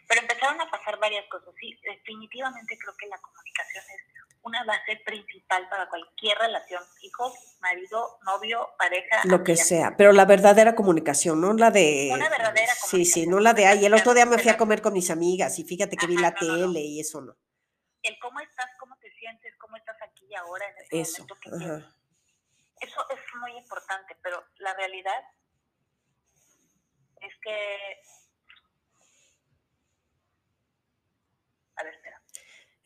Speaker 2: Pero empezaron a pasar varias cosas. Sí, definitivamente creo que la comunicación es una base principal para cualquier relación, hijos, marido, novio, pareja.
Speaker 1: Lo que sea, pero la verdadera comunicación, no la de...
Speaker 2: Una verdadera comunicación.
Speaker 1: Sí, sí, no la de, ay, el otro día me fui a comer con mis amigas y fíjate que vi la tele y eso no.
Speaker 2: El cómo estás, cómo te sientes, cómo estás aquí y ahora en este eso, momento que Eso es muy importante, pero la realidad es que... A ver, espera.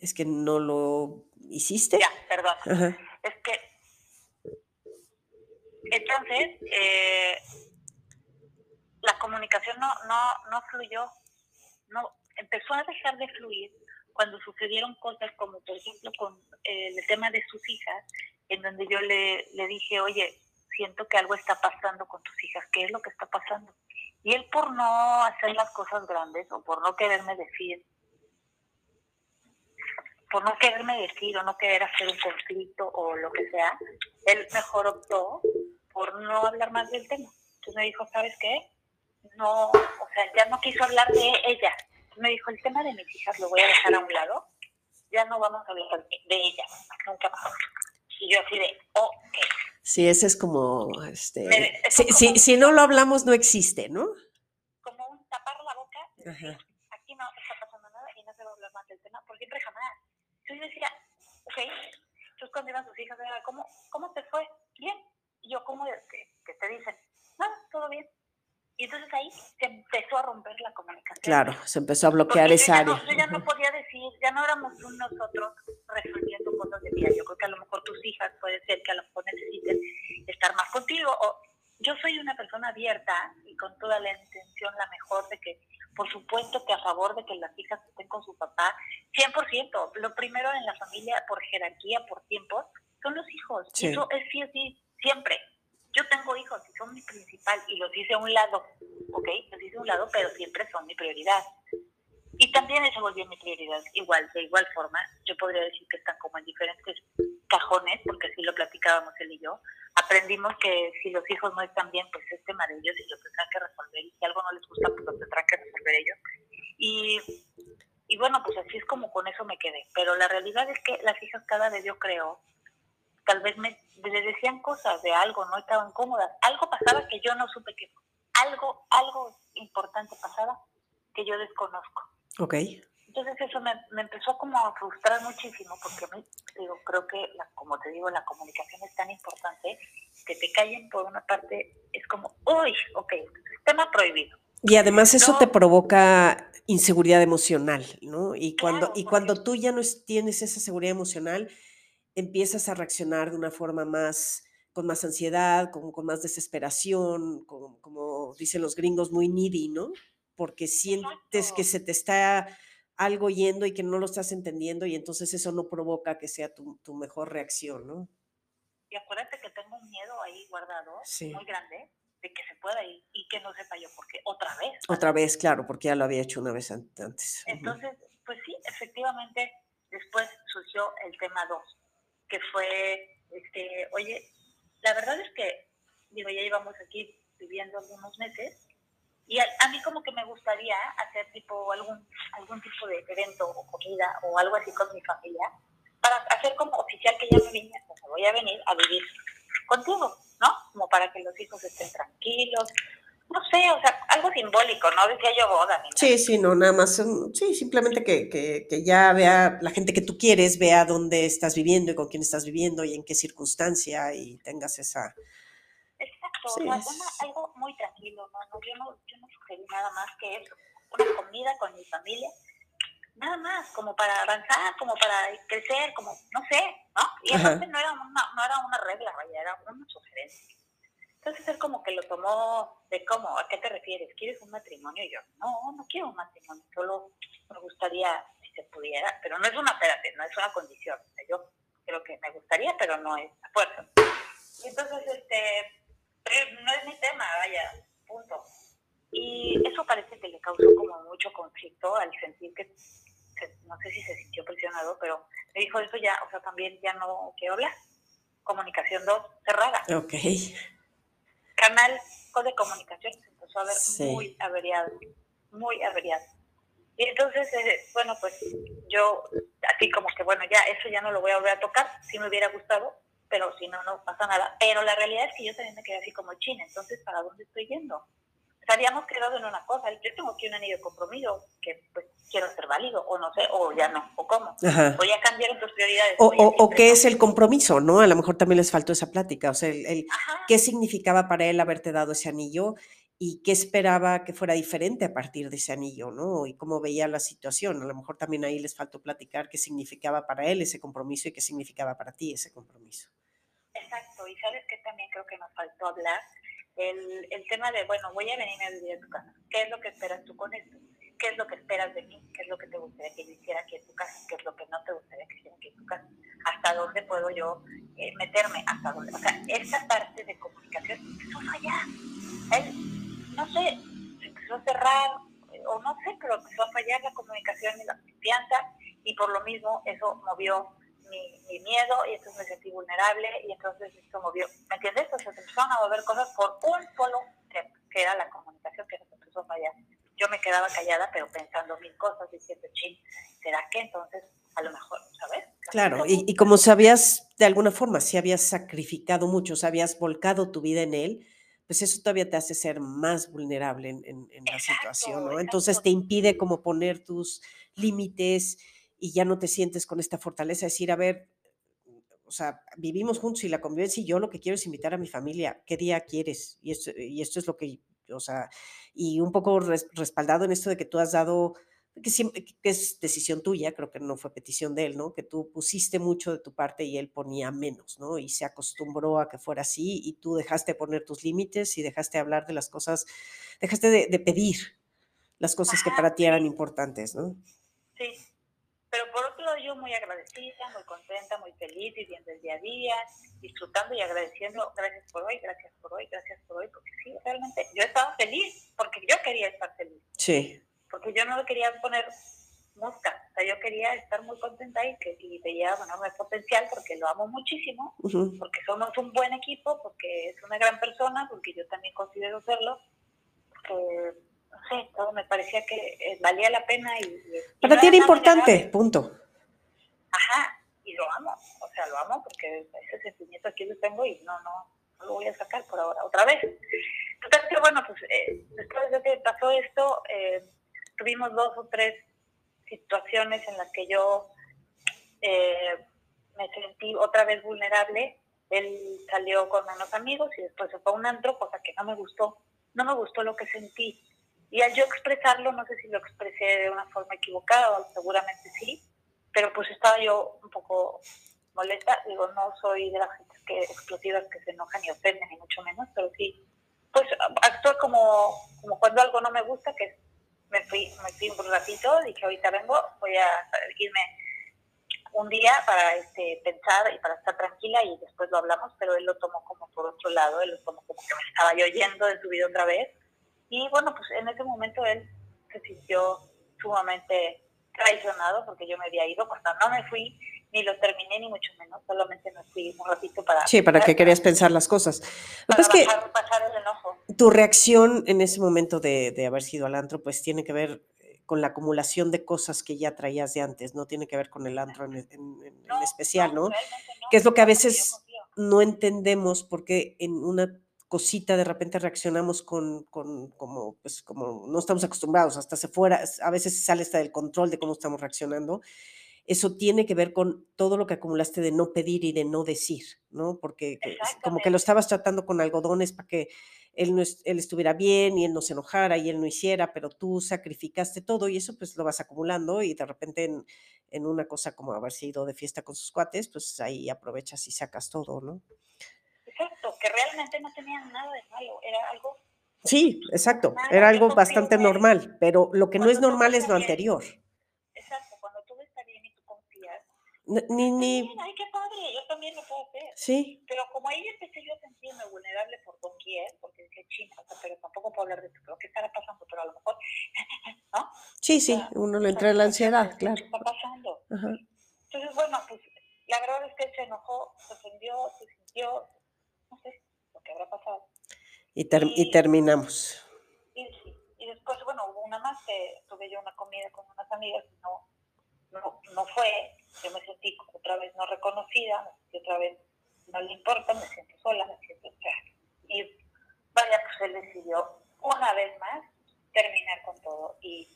Speaker 1: Es que no lo hiciste.
Speaker 2: Ya, perdón. Es que... Entonces, eh, la comunicación no, no, no fluyó, no, empezó a dejar de fluir cuando sucedieron cosas como por ejemplo con eh, el tema de sus hijas, en donde yo le, le dije, oye, siento que algo está pasando con tus hijas, ¿qué es lo que está pasando? Y él por no hacer las cosas grandes o por no quererme decir, por no quererme decir o no querer hacer un conflicto o lo que sea, él mejor optó por no hablar más del tema. Entonces me dijo, ¿sabes qué? No, o sea, ya no quiso hablar de ella, me dijo, el tema de mis hijas lo voy a dejar a un lado, ya no vamos a hablar de ella, nunca más. Y yo así de, ok.
Speaker 1: Sí, ese es como, este, si, si, no lo hablamos no existe, ¿no?
Speaker 2: Como un tapar la boca, aquí no está pasando nada y no se va a hablar más del tema, por siempre jamás. Entonces yo decía, ok, entonces cuando iban sus hijas, ¿cómo, cómo te fue? Bien. Y yo, ¿cómo que, que te dicen? Nada, todo bien. Y entonces ahí se empezó a romper la comunicación.
Speaker 1: Claro, se empezó a bloquear esa área.
Speaker 2: yo ya no podía decir, ya no éramos nosotros resolviendo cosas de vida. Yo creo que a lo mejor tus hijas puede ser que a lo mejor necesiten estar más contigo. O yo soy una persona abierta y con toda la intención, la mejor de que, por supuesto que a favor de que las hijas estén con su papá, 100%. Lo primero en la familia, por jerarquía, por tiempos, son los hijos. Eso es sí, sí, siempre yo tengo hijos y son mi principal y los hice a un lado, ¿ok? Los hice a un lado, pero siempre son mi prioridad. Y también eso volvió mi prioridad, igual, de igual forma. Yo podría decir que están como en diferentes cajones, porque así lo platicábamos él y yo. Aprendimos que si los hijos no están bien, pues es tema de ellos y lo tendrán que resolver. Y si algo no les gusta, pues lo tendrán que resolver ellos. Y, y bueno, pues así es como con eso me quedé. Pero la realidad es que las hijas cada vez yo creo tal vez me, le decían cosas de algo, no estaban cómodas, algo pasaba que yo no supe que algo, algo importante pasaba que yo desconozco.
Speaker 1: Ok.
Speaker 2: Entonces eso me, me empezó como a frustrar muchísimo porque a mí, digo, creo que, la, como te digo, la comunicación es tan importante que te callen por una parte, es como, uy, ok, tema prohibido.
Speaker 1: Y además eso te provoca inseguridad emocional, ¿no? Y cuando, y cuando tú ya no tienes esa seguridad emocional, empiezas a reaccionar de una forma más, con más ansiedad, como con más desesperación, como, como dicen los gringos, muy needy, ¿no? Porque sientes que se te está algo yendo y que no lo estás entendiendo y entonces eso no provoca que sea tu, tu mejor reacción, ¿no?
Speaker 2: Y acuérdate que tengo un miedo ahí guardado, muy grande, de que se pueda ir y que no sepa yo porque otra vez.
Speaker 1: Otra vez, claro, porque ya lo había hecho una vez antes.
Speaker 2: Entonces, pues sí, efectivamente, después surgió el tema 2, que fue, este, oye, la verdad es que, digo, ya llevamos aquí viviendo algunos meses y a, mí como que me gustaría hacer tipo algún, algún tipo de evento o comida o algo así con mi familia, para hacer como oficial que ya me vine, o sea, voy a venir a vivir contigo, ¿no? Como para que los hijos estén tranquilos. No sé, o sea, algo simbólico, ¿no? Decía yo boda.
Speaker 1: Sí, sí, no, nada más, sí, simplemente que, que, que, ya vea la gente que tú quieres, vea dónde estás viviendo y con quién estás viviendo y en qué circunstancia y tengas esa...
Speaker 2: Exacto, sí, o sea, algo muy tranquilo, ¿no? no yo, no, yo no sugerí nada más que eso, una comida con mi familia nada más, como para avanzar, como para crecer, como, no sé, ¿no? Y entonces no era, una, no era una regla, vaya, era una sugerencia. Entonces él como que lo tomó de cómo, ¿a qué te refieres? ¿Quieres un matrimonio? Y yo, no, no quiero un matrimonio, solo me gustaría si se pudiera, pero no es una, espérate, no es una condición. Yo creo que me gustaría, pero no es a fuerza. Y entonces, este, no es mi tema, vaya, punto. Y eso parece que le causó como mucho conflicto al sentir que no sé si se sintió presionado, pero me dijo eso ya, o sea, también ya no quiero hablar. Comunicación 2, cerrada.
Speaker 1: Ok.
Speaker 2: Canal de comunicación se empezó a ver muy averiado, muy averiado. Y entonces, eh, bueno, pues yo, así como que, bueno, ya eso ya no lo voy a volver a tocar, si me hubiera gustado, pero si no, no pasa nada. Pero la realidad es que yo también me quedé así como china, entonces, ¿para dónde estoy yendo? habíamos quedado en una cosa, yo tengo aquí un anillo de compromiso que pues quiero ser válido, o no sé, o ya no, o cómo. Voy a cambiar tus prioridades.
Speaker 1: O, o, qué es el compromiso, ¿no? A lo mejor también les faltó esa plática, o sea, el, qué significaba para él haberte dado ese anillo y qué esperaba que fuera diferente a partir de ese anillo, ¿no? Y cómo veía la situación. A lo mejor también ahí les faltó platicar qué significaba para él ese compromiso y qué significaba para ti ese compromiso.
Speaker 2: Exacto, y sabes que también creo que nos faltó hablar el, el tema de, bueno, voy a venir a vivir a tu casa. ¿Qué es lo que esperas tú con esto? ¿Qué es lo que esperas de mí? ¿Qué es lo que te gustaría que yo hiciera aquí en tu casa? ¿Qué es lo que no te gustaría que hiciera aquí en tu casa? ¿Hasta dónde puedo yo eh, meterme? ¿Hasta dónde? O sea, esta parte de comunicación empezó a fallar. Él, no sé, se empezó a cerrar, o no sé, pero empezó a fallar la comunicación y la confianza, y por lo mismo eso movió mi, miedo y entonces me sentí vulnerable y entonces esto movió, ¿me entiendes? Entonces empezaron a mover cosas por un solo tema, que era la comunicación que nos empezó a fallar. Yo me quedaba callada, pero pensando mil cosas, diciendo, ching, ¿será que entonces a lo mejor, ¿sabes?
Speaker 1: Claro, y, y, como sabías, de alguna forma, si habías sacrificado mucho, si habías volcado tu vida en él, pues eso todavía te hace ser más vulnerable en, en, la situación, ¿no? Entonces te impide como poner tus límites y ya no te sientes con esta fortaleza de decir, a ver, o sea, vivimos juntos y la convivencia y yo lo que quiero es invitar a mi familia, ¿qué día quieres? Y esto, y esto es lo que, o sea, y un poco respaldado en esto de que tú has dado, que, siempre, que es decisión tuya, creo que no fue petición de él, ¿no? Que tú pusiste mucho de tu parte y él ponía menos, ¿no? Y se acostumbró a que fuera así y tú dejaste poner tus límites y dejaste hablar de las cosas, dejaste de, de pedir las cosas que para ti eran importantes, ¿no?
Speaker 2: Sí, pero por otro lado, yo muy agradecida, muy contenta, muy feliz, viviendo el día a día, disfrutando y agradeciendo, gracias por hoy, gracias por hoy, gracias por hoy, porque sí, realmente yo estaba feliz, porque yo quería estar feliz.
Speaker 1: Sí.
Speaker 2: Porque yo no le quería poner mosca, o sea, yo quería estar muy contenta y, que, y veía, bueno, mi potencial, porque lo amo muchísimo, porque somos un buen equipo, porque es una gran persona, porque yo también considero serlo, porque sé, todo me parecía que eh, valía la pena y...
Speaker 1: Para ti era importante, punto.
Speaker 2: Ajá, y lo amo, o sea, lo amo porque ese sentimiento aquí lo tengo y no, no, no lo voy a sacar por ahora, otra vez. Entonces, que bueno, pues eh, después de que pasó esto, eh, tuvimos dos o tres situaciones en las que yo me sentí otra vez vulnerable. Él salió con unos amigos y después se fue a un antro, cosa que no me gustó. No me gustó lo que sentí. Y al yo expresarlo, no sé si lo expresé de una forma equivocada, seguramente sí, pero pues estaba yo un poco molesta. Digo, no soy de las gente que, explosivas que se enojan y ofenden, ni mucho menos, pero sí, pues actúo como, como cuando algo no me gusta, que me fui, me fui un ratito, dije, ahorita vengo, voy a irme un día para este, pensar y para estar tranquila y después lo hablamos, pero él lo tomó como por otro lado, él lo tomó como que me estaba yo yendo de su vida otra vez y bueno, pues en ese momento él se sintió sumamente traicionado porque yo me había ido cuando no me fui, ni lo terminé, ni mucho menos, solamente me fui un ratito para...
Speaker 1: Sí, para que querías pensar las cosas.
Speaker 2: Para es que pasar el enojo.
Speaker 1: Tu reacción en ese momento de, de haber sido al antro, pues tiene que ver con la acumulación de cosas que ya traías de antes, no tiene que ver con el antro en, en- en
Speaker 2: No,
Speaker 1: especial, ¿no?
Speaker 2: no,
Speaker 1: Que es lo que a veces no entendemos porque en una cosita de repente reaccionamos con, con como, pues, como no estamos acostumbrados, hasta se fuera, a veces sale hasta del control de cómo estamos reaccionando. Eso tiene que ver con todo lo que acumulaste de no pedir y de no decir, ¿no? Porque que- como que lo estabas tratando con algodones para que él, no, él estuviera bien y él no se enojara y él no hiciera, pero tú sacrificaste todo y eso pues lo vas acumulando y de repente en, en una cosa como haberse ido de fiesta con sus cuates, pues ahí aprovechas y sacas todo, ¿no?
Speaker 2: Que realmente no tenía nada de malo, era algo
Speaker 1: Sí, exacto.
Speaker 2: Nada,
Speaker 1: Era algo bastante
Speaker 2: en él.
Speaker 1: normal, pero lo que no es normal es lo
Speaker 2: bien.
Speaker 1: anterior.
Speaker 2: Exacto, cuando todo está bien y tú confías.
Speaker 1: Ni,
Speaker 2: Está
Speaker 1: ni,
Speaker 2: bien, ay, qué padre, yo también lo puedo hacer.
Speaker 1: sí,
Speaker 2: Pero como ahí empecé yo a sentirme vulnerable por doquier, porque dije, ching, o sea, pero tampoco puedo hablar de pero ¿qué estará pasando? Pero a lo mejor, ¿no?
Speaker 1: sí, sí,
Speaker 2: sea,
Speaker 1: uno le entra la ansiedad,
Speaker 2: ¿Qué
Speaker 1: claro.
Speaker 2: está pasando?
Speaker 1: Ajá.
Speaker 2: Entonces, bueno, pues la verdad es que él se enojó, se ofendió, se sintió, no sé, lo que habrá pasado.
Speaker 1: Y, ter- y
Speaker 2: Y-
Speaker 1: terminamos.
Speaker 2: Y, sí, y después, bueno, hubo una más que tuve yo una comida con unas amigas y no, no, no fue. Yo me sentí otra vez no reconocida, me sentí otra vez no le importa, me siento sola, me siento. o sea, y vaya, pues él decidió una vez más terminar con todo. Y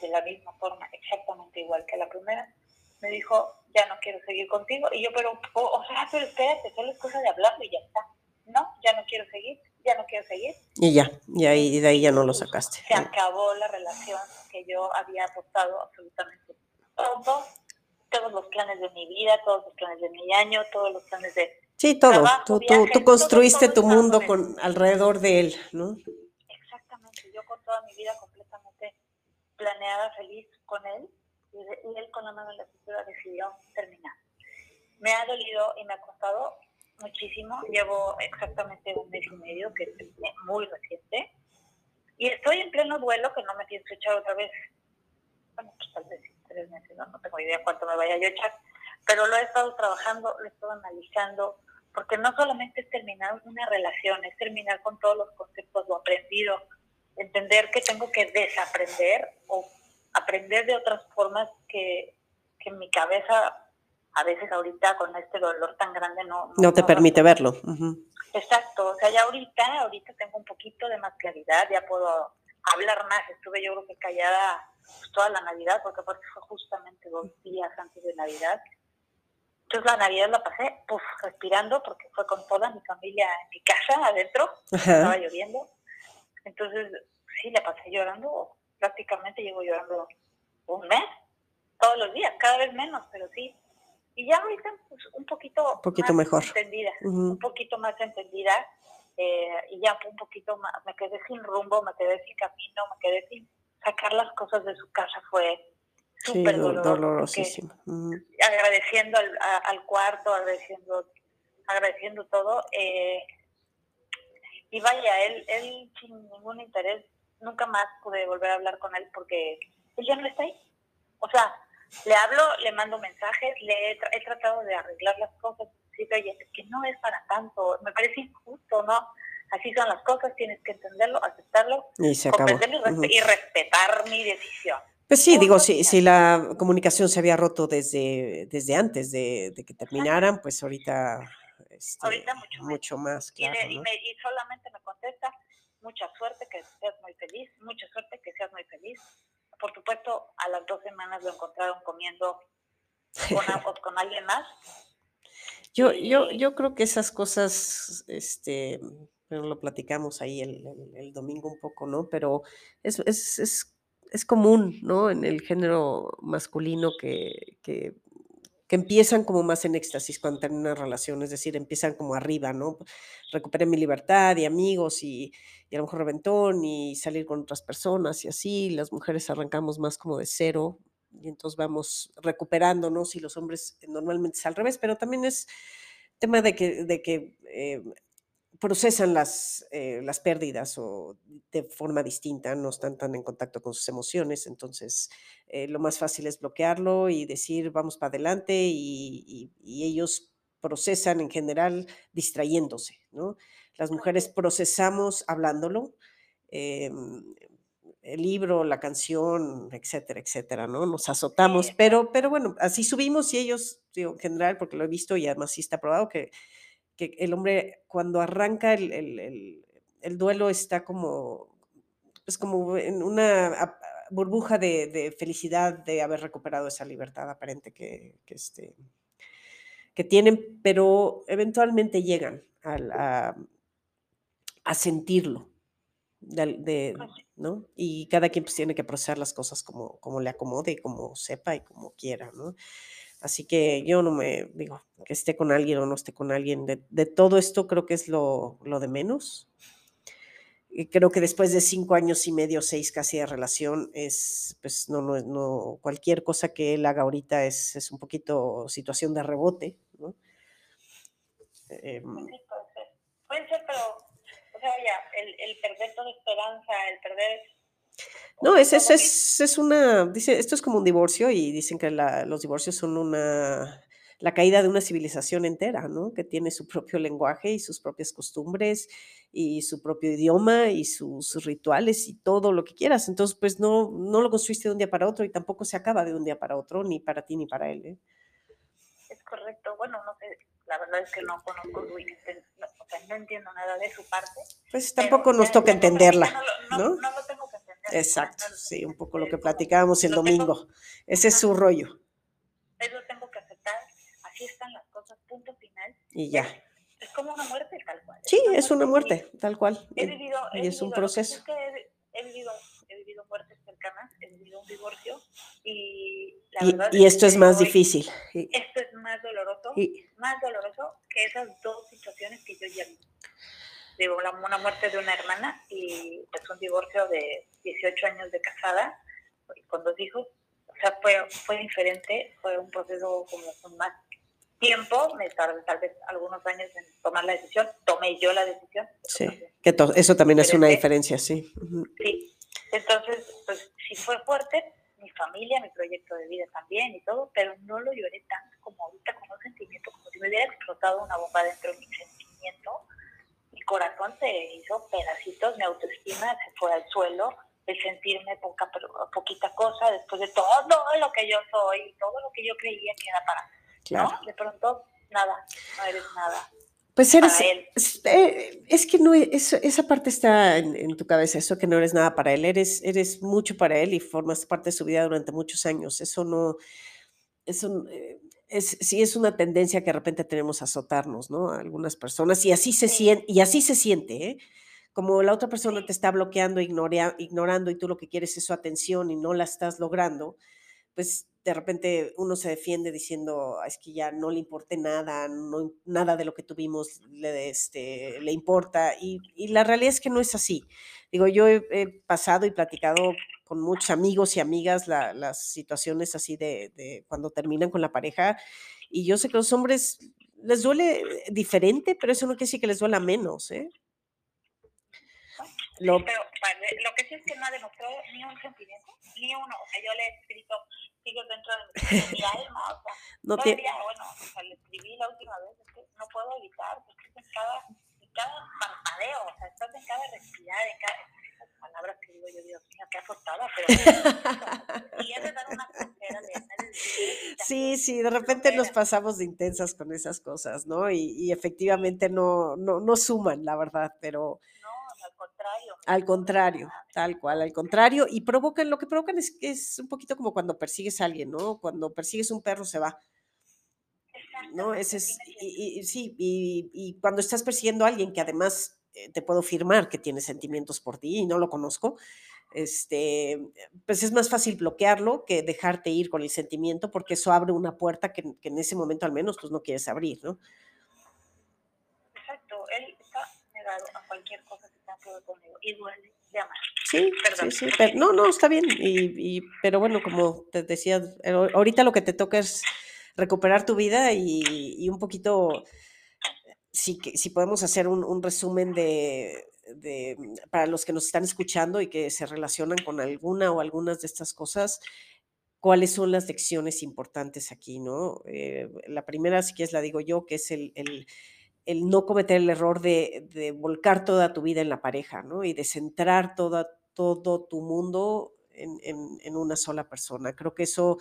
Speaker 2: de la misma forma, exactamente igual que la primera, me dijo, ya no quiero seguir contigo. Y yo, pero, o, o sea, pero espérate, solo es cosa de hablarlo y ya está. No, ya no quiero seguir, ya no quiero seguir
Speaker 1: Y ya, y ahí y de ahí ya no lo sacaste.
Speaker 2: se acabó la relación que yo había apostado absolutamente todo, todos los planes de mi vida, todos los planes de mi año, todos los planes de...
Speaker 1: Sí, todo.
Speaker 2: trabajo,
Speaker 1: Tú, tú, tú construiste
Speaker 2: todo
Speaker 1: tu mundo
Speaker 2: con
Speaker 1: alrededor de él, ¿no?
Speaker 2: Exactamente, yo con toda mi vida completamente planeada, feliz con él, y, él mano en la cintura decidió terminar. Me ha dolido y me ha costado muchísimo, llevo exactamente un mes y medio, que es muy reciente, y estoy en pleno duelo que no me pienso echar otra vez, bueno, pues tal vez tres meses, no, no tengo idea cuánto me vaya yo a echar, pero lo he estado trabajando, lo he estado analizando, porque no solamente es terminar una relación, es terminar con todos los conceptos, lo aprendido, entender que tengo que desaprender o aprender de otras formas que, que en mi cabeza a veces ahorita con este dolor tan grande no,
Speaker 1: No te
Speaker 2: no
Speaker 1: permite verlo.
Speaker 2: Exacto, o sea, ya ahorita, ahorita tengo un poquito de más claridad, ya puedo hablar más, estuve yo creo que callada pues, toda la Navidad, porque aparte fue justamente dos días antes de Navidad. Entonces la Navidad la pasé, pues, respirando, porque fue con toda mi familia en mi casa, adentro, estaba lloviendo. Entonces, sí, la pasé llorando, prácticamente llevo llorando un mes, todos los días, cada vez menos, pero sí. Y ya ahorita, pues, un poquito,
Speaker 1: Un poquito
Speaker 2: más
Speaker 1: mejor.
Speaker 2: entendida un poquito más entendida eh, y ya un poquito más, me quedé sin rumbo, me quedé sin camino, me quedé sin sacar las cosas de su casa fue súper
Speaker 1: do-
Speaker 2: doloroso.
Speaker 1: dolorosísimo.
Speaker 2: agradeciendo al, a- al cuarto, agradeciendo, agradeciendo todo. eh, y vaya, él, él sin ningún interés, nunca más pude volver a hablar con él porque él ya no está ahí. O sea, le hablo, le mando mensajes, le he, tra- he tratado de arreglar las cosas, decirle, oye, es que no es para tanto, me parece injusto, ¿no? Así son las cosas, tienes que entenderlo, aceptarlo,
Speaker 1: Y se acabó.
Speaker 2: comprenderlo y,
Speaker 1: ujú.
Speaker 2: y respetar mi decisión.
Speaker 1: Pues sí, digo, si, si la comunicación se había roto desde, desde antes de, de que terminaran, pues ahorita, este,
Speaker 2: Ahorita mucho más.
Speaker 1: mucho más,
Speaker 2: Y, de-
Speaker 1: claro.
Speaker 2: y
Speaker 1: ¿no?
Speaker 2: me- y solamente me contesta, mucha suerte, que seas muy feliz, mucha suerte, que seas muy feliz. Por supuesto, a las dos semanas lo encontraron comiendo con, con alguien más.
Speaker 1: Yo, yo, yo creo que esas cosas, este, bueno, lo platicamos ahí el, el- el domingo un poco, ¿no? Pero es, es, es, es común, ¿no? En el género masculino que, que, que empiezan como más en éxtasis cuando tienen una relación, es decir, empiezan como arriba, ¿no? Recuperé mi libertad y amigos y, y a lo mejor reventón y salir con otras personas y así, las mujeres arrancamos más como de cero y entonces vamos recuperándonos y los hombres eh, normalmente es al revés, pero también es tema de que, de que eh, procesan las, eh, las pérdidas o de forma distinta, no están tan en contacto con sus emociones, entonces eh, lo más fácil es bloquearlo y decir vamos para adelante y, y- y ellos procesan en general distrayéndose, ¿no? Las mujeres procesamos hablándolo, em, el libro, la canción, etcétera, etcétera, ¿no? Nos azotamos, pero, pero bueno, así subimos y ellos, digo, en general, porque lo he visto y además sí está probado que, que el hombre cuando arranca el, el, el, duelo está como, pues como en una burbuja de, de, felicidad de haber recuperado esa libertad aparente que, que, este, que tienen, pero eventualmente llegan a, a sentirlo. De, pues ¿no? Y cada quien pues, tiene que procesar las cosas como, como le acomode, como sepa y como quiera, ¿no? Así que yo no me digo que esté con alguien o no esté con alguien. De, todo esto creo que es lo, lo, de menos. Y creo que después de cinco años y medio, seis casi de relación, es, pues no, no, no, cualquier cosa que él haga ahorita es, es un poquito situación de rebote, ¿no?
Speaker 2: Eh, puede ser, pero, o sea, ya, el, el perder toda esperanza, el perder
Speaker 1: no, es, es, es, es, una, dice, esto es como un divorcio y dicen que la, los divorcios son una, la caída de una civilización entera, ¿no? Que tiene su propio lenguaje y sus propias costumbres y su propio idioma y sus rituales y todo lo que quieras. Entonces, pues no, no lo construiste de un día para otro y tampoco se acaba de un día para otro, ni para ti ni para él. ¿eh?
Speaker 2: Es correcto. Bueno, no sé, la verdad es que no conozco su o sea, no entiendo nada de su parte.
Speaker 1: Pues tampoco nos toca entenderla,
Speaker 2: ¿no? No, no lo tengo.
Speaker 1: Exacto, sí, un poco lo que platicábamos el domingo. Ese es su rollo.
Speaker 2: Eso tengo que aceptar, así están las cosas, punto final.
Speaker 1: Y ya.
Speaker 2: Es, como una muerte tal cual.
Speaker 1: Sí, es una muerte, tal cual.
Speaker 2: He vivido,
Speaker 1: y es un proceso.
Speaker 2: he, vivido, he vivido muertes cercanas, he vivido un divorcio y
Speaker 1: la verdad y, esto es, más difícil.
Speaker 2: Esto es más doloroso, más doloroso que esas dos situaciones que yo ya Digo, una muerte de una hermana y pues un divorcio de 18 años de casada con dos hijos. O sea, fue, fue diferente, fue un proceso como con más tiempo, me tardé tal vez algunos años en tomar la decisión, tomé yo la decisión.
Speaker 1: Sí, que eso también es una diferencia, sí.
Speaker 2: Sí, entonces, pues sí fue fuerte, mi familia, mi proyecto de vida también y todo, pero no lo lloré tanto como ahorita con un sentimiento, como si me hubiera explotado una bomba dentro de mi sentimiento. Corazón se hizo pedacitos, mi autoestima se fue al suelo, el sentirme poca, poquita cosa después de todo lo que yo soy, todo lo que yo creía que era para. ¿no? De pronto, nada, no eres nada.
Speaker 1: Pues eres, es, eh, es, que no, es, esa parte está en, tu cabeza, eso que no eres nada para él, eres, eres mucho para él y formas parte de su vida durante muchos años. Eso no, eso eh, es, sí es una tendencia que de repente tenemos a azotarnos, ¿no? A algunas personas y así se siente, y así se siente, ¿eh? Como la otra persona te está bloqueando, ignorando y tú lo que quieres es su atención y no la estás logrando, pues de repente uno se defiende diciendo, es que ya no le importe nada, no, nada de lo que tuvimos le, este, le importa. Y, y, la realidad es que no es así. Digo, yo he, pasado y platicado con muchos amigos y amigas las situaciones así de, de, cuando terminan con la pareja. Y yo sé que los hombres les duele diferente, pero eso no quiere decir que les duela menos. ¿eh?
Speaker 2: Lo, pero lo que sí es que no ha demostrado ni un sentimiento, ni uno. O sea, yo le he escrito sigue dentro de mi alma, o sea, no todavía, bueno, o sea, le escribí la última vez, es que no puedo evitar, porque es en cada, cada parpadeo, o sea, estás en cada respirar, en cada, esas palabras que digo yo, Dios mío, qué afortada, pero y es de dar una cojera de
Speaker 1: Sí, sí, de repente nos pasamos de intensas con esas cosas, ¿no? Y, y efectivamente no, no, no suman, la verdad, pero
Speaker 2: al contrario.
Speaker 1: Al contrario, tal cual, al contrario. Y provocan, lo que provocan es es un poquito como cuando persigues a alguien, ¿no? Cuando persigues un perro se va. ¿No? Ese es, y, sí, y, y, cuando estás persiguiendo a alguien que además eh, te puedo firmar que tiene sentimientos por ti y no lo conozco, este, pues es más fácil bloquearlo que dejarte ir con el sentimiento porque eso abre una puerta que, que en ese momento al menos pues no quieres abrir, ¿no?
Speaker 2: Exacto, él está negado a cualquier cosa conmigo y duele de amar.
Speaker 1: Sí, sí, sí, pero, no, no, está bien, y, y, pero bueno, como te decía, eh, ahorita lo que te toca es recuperar tu vida y, y un poquito, si, si podemos hacer un, un resumen de, de, para los que nos están escuchando y que se relacionan con alguna o algunas de estas cosas, cuáles son las lecciones importantes aquí, ¿no? Eh, la primera, si quieres, la digo yo, que es el, el el no cometer el error de, volcar toda tu vida en la pareja, ¿no? Y de centrar toda, todo tu mundo en, en, en una sola persona. Creo que eso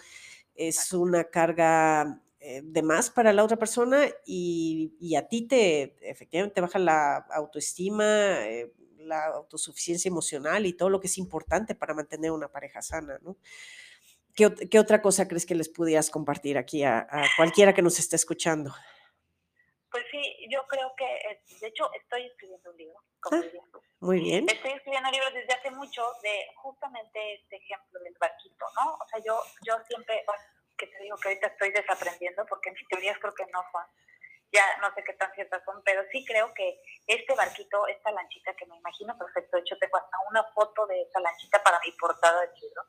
Speaker 1: es una carga eh, de más para la otra persona y, y, a ti te efectivamente baja la autoestima, eh, la autosuficiencia emocional y todo lo que es importante para mantener una pareja sana, ¿no? ¿Qué, qué otra cosa crees que les pudieras compartir aquí a, a cualquiera que nos esté escuchando?
Speaker 2: Pues sí, yo creo que, eh, de hecho, estoy escribiendo un libro, como ah,
Speaker 1: Muy bien.
Speaker 2: Estoy escribiendo libros desde hace mucho de justamente este ejemplo del barquito, ¿no? O sea, yo, yo siempre, bueno, que te digo que ahorita estoy desaprendiendo porque mis teorías creo que no son, ya no sé qué tan ciertas son, pero sí creo que este barquito, esta lanchita que me imagino perfecto, de hecho tengo hasta una foto de esa lanchita para mi portada del libro,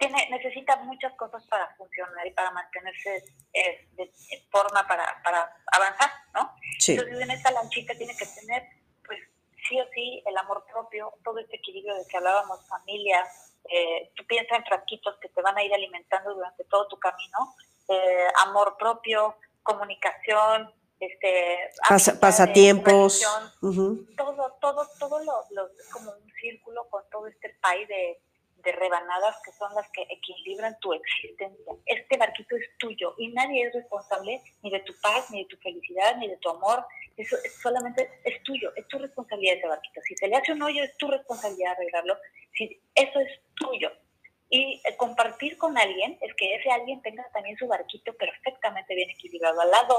Speaker 2: tiene, necesita muchas cosas para funcionar y para mantenerse eh, de, forma para, para avanzar, ¿no? Sí. Entonces en esta lanchita tiene que tener, pues sí o sí, el amor propio, todo este equilibrio de que hablábamos, familia, eh, tú piensas en frasquitos que te van a ir alimentando durante todo tu camino, eh, amor propio, comunicación, este
Speaker 1: pasatiempos,
Speaker 2: todo, todo, todo lo, lo, como un círculo con todo este país de, de rebanadas que son las que equilibran tu existencia. Este barquito es tuyo y nadie es responsable ni de tu paz, ni de tu felicidad, ni de tu amor. Eso es, solamente es tuyo, es tu responsabilidad ese barquito. Si se le hace un hoyo, es tu responsabilidad arreglarlo. Si, eso es tuyo. Y eh, compartir con alguien es que ese alguien tenga también su barquito perfectamente bien equilibrado al lado.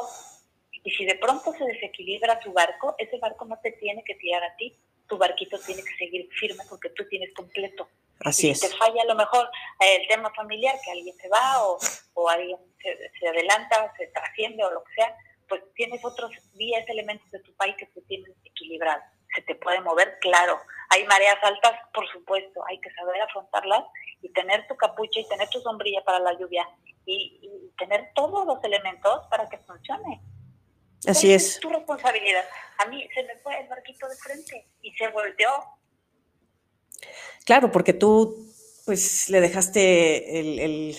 Speaker 2: Y si de pronto se desequilibra tu barco, ese barco no te tiene que tirar a ti, tu barquito tiene que seguir firme porque tú tienes completo.
Speaker 1: Así es.
Speaker 2: Si te falla a lo mejor el tema familiar, que alguien se va o, o alguien se, se adelanta, se trasciende o lo que sea, pues tienes otros 10 elementos de tu país que te tienen equilibrado. Se te puede mover, claro. Hay mareas altas, por supuesto, hay que saber afrontarlas y tener tu capucha y tener tu sombrilla para la lluvia y, y tener todos los elementos para que funcione.
Speaker 1: Así es.
Speaker 2: Es tu responsabilidad. A mí se me fue el barquito de frente y se volteó.
Speaker 1: Claro, porque tú pues le dejaste el, el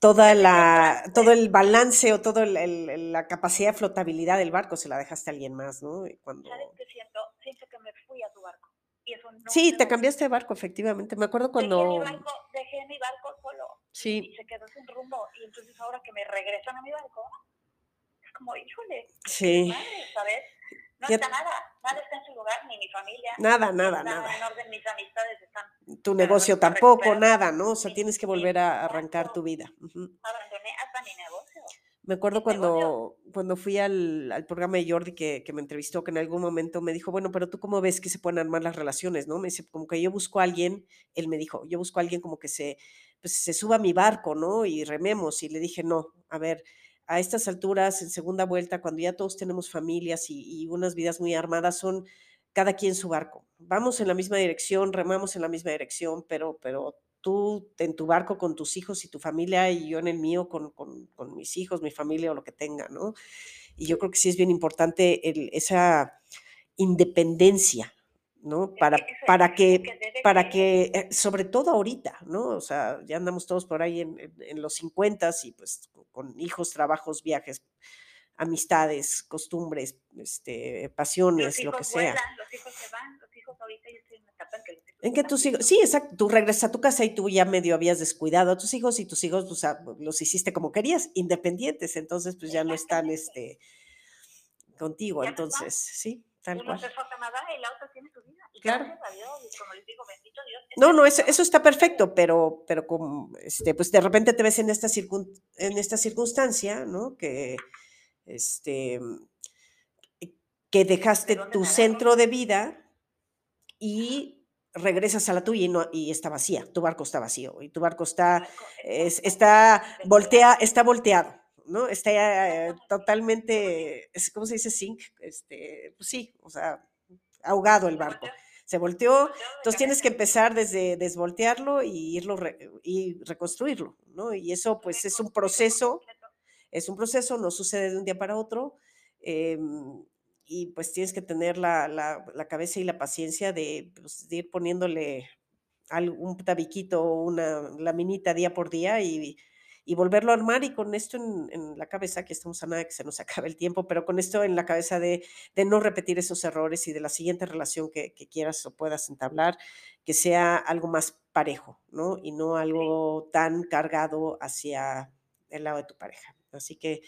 Speaker 1: toda la, todo el balance o toda la capacidad de flotabilidad del barco se la dejaste a alguien más, ¿no?
Speaker 2: Cuando... ¿Sabes qué siento? Siento que me fui a tu barco. Y eso no
Speaker 1: sí, te cambiaste de barco, efectivamente. Me acuerdo cuando...
Speaker 2: Dejé mi barco, dejé mi barco solo.
Speaker 1: Sí.
Speaker 2: Y se quedó sin rumbo. Y entonces ahora que me regresan a mi barco, como, híjole,
Speaker 1: sí.
Speaker 2: madre, ¿sabes? No está nada, nada está en su lugar, ni mi familia.
Speaker 1: Nada, nada, nada.
Speaker 2: En orden, mis amistades están.
Speaker 1: Tu negocio tampoco, nada, ¿no? O sea, tienes que volver a arrancar tu vida. Uh
Speaker 2: -huh. Abandoné hasta mi negocio.
Speaker 1: Me acuerdo cuando, cuando fui al, al, programa de Jordi que, que, me entrevistó, que en algún momento me dijo, bueno, pero tú cómo ves que se pueden armar las relaciones, ¿no? Me dice, como que yo busco a alguien, él me dijo, yo busco a alguien como que se, pues, se suba a mi barco, ¿no? Y rememos. Y le dije, no, a ver, a estas alturas, en segunda vuelta, cuando ya todos tenemos familias y, unas vidas muy armadas, son cada quien su barco. Vamos en la misma dirección, remamos en la misma dirección, pero, pero tú en tu barco con tus hijos y tu familia y yo en el mío con, con, mis hijos, mi familia o lo que tenga, ¿no? Y yo creo que sí es bien importante esa independencia, ¿no? Para, para que, para que, eh, sobre todo ahorita, ¿no? O sea, ya andamos todos por ahí en, en, en los 50 y pues con hijos, trabajos, viajes, amistades, costumbres, este, pasiones, lo que
Speaker 2: vuelan,
Speaker 1: sea.
Speaker 2: Los hijos se van, los hijos ahorita yo estoy en una etapa en que los hijos
Speaker 1: en que tus hijos, sí, exacto, tú regresas a tu casa y tú ya medio habías descuidado a tus hijos y tus hijos pues, los hiciste como querías, independientes, entonces pues ya no están este, contigo, entonces, sí, tal
Speaker 2: Uno
Speaker 1: cual.
Speaker 2: se fue a Canadá y la otra tiene
Speaker 1: Claro. No, no, eso, eso está perfecto, pero, pero como, este, pues de repente te ves en esta, circun, en esta circunstancia, ¿no? Que, este, que dejaste tu centro de vida y regresas a la tuya y, no, y está vacía, tu barco está vacío y tu barco está, es, está, voltea, está volteado, ¿no? Está eh, totalmente, ¿cómo se dice? Sink, este, pues sí, o sea, ahogado el barco. Se volteó, entonces tienes que empezar desde desvoltearlo y irlo re- y reconstruirlo, ¿no? Y eso pues es un proceso, es un proceso, no sucede de un día para otro, em, y pues tienes que tener la, la- la cabeza y la paciencia de, pues, de ir poniéndole al- un tabiquito o una laminita día por día y, y volverlo a armar y con esto en, la cabeza, que estamos a nada que se nos acabe el tiempo, pero con esto en la cabeza de, no repetir esos errores y de la siguiente relación que, quieras o puedas entablar, que sea algo más parejo, ¿no? Y no algo tan cargado hacia el lado de tu pareja. Así que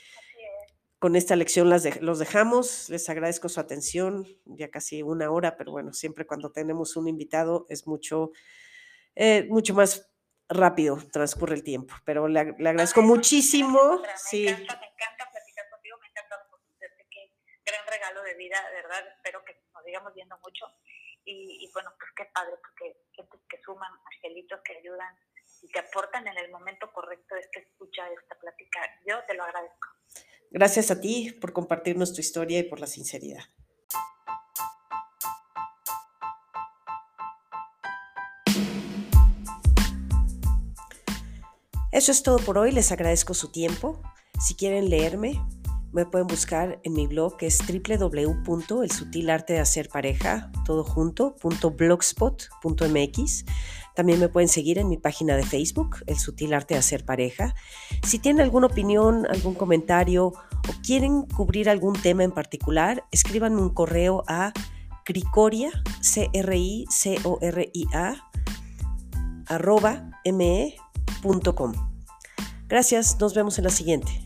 Speaker 1: con esta lección las los dejamos. Les agradezco su atención, ya casi una hora, pero bueno, siempre cuando tenemos un invitado es mucho, eh, mucho más rápido transcurre el tiempo, pero le, agradezco muchísimo.
Speaker 2: Me
Speaker 1: sí.
Speaker 2: Encanta, me encanta platicar contigo, me encanta conocerte, qué gran regalo de vida, de verdad, espero que nos sigamos viendo mucho. Y, bueno, pues qué padre, porque gente que suman, angelitos que ayudan y que aportan en el momento correcto de que escucha esta plática. Yo te lo agradezco.
Speaker 1: Gracias a ti por compartirnos tu historia y por la sinceridad. Eso es todo por hoy, les agradezco su tiempo. Si quieren leerme, me pueden buscar en mi blog que es www.elsutilartedehacerpareja, todo junto, También me pueden seguir en mi página de Facebook, El Sutil Arte de Hacer Pareja. Si tienen alguna opinión, algún comentario o quieren cubrir algún tema en particular, escriban un correo a cricoria, c r i c o r i a arroba me Gracias, nos vemos en la siguiente.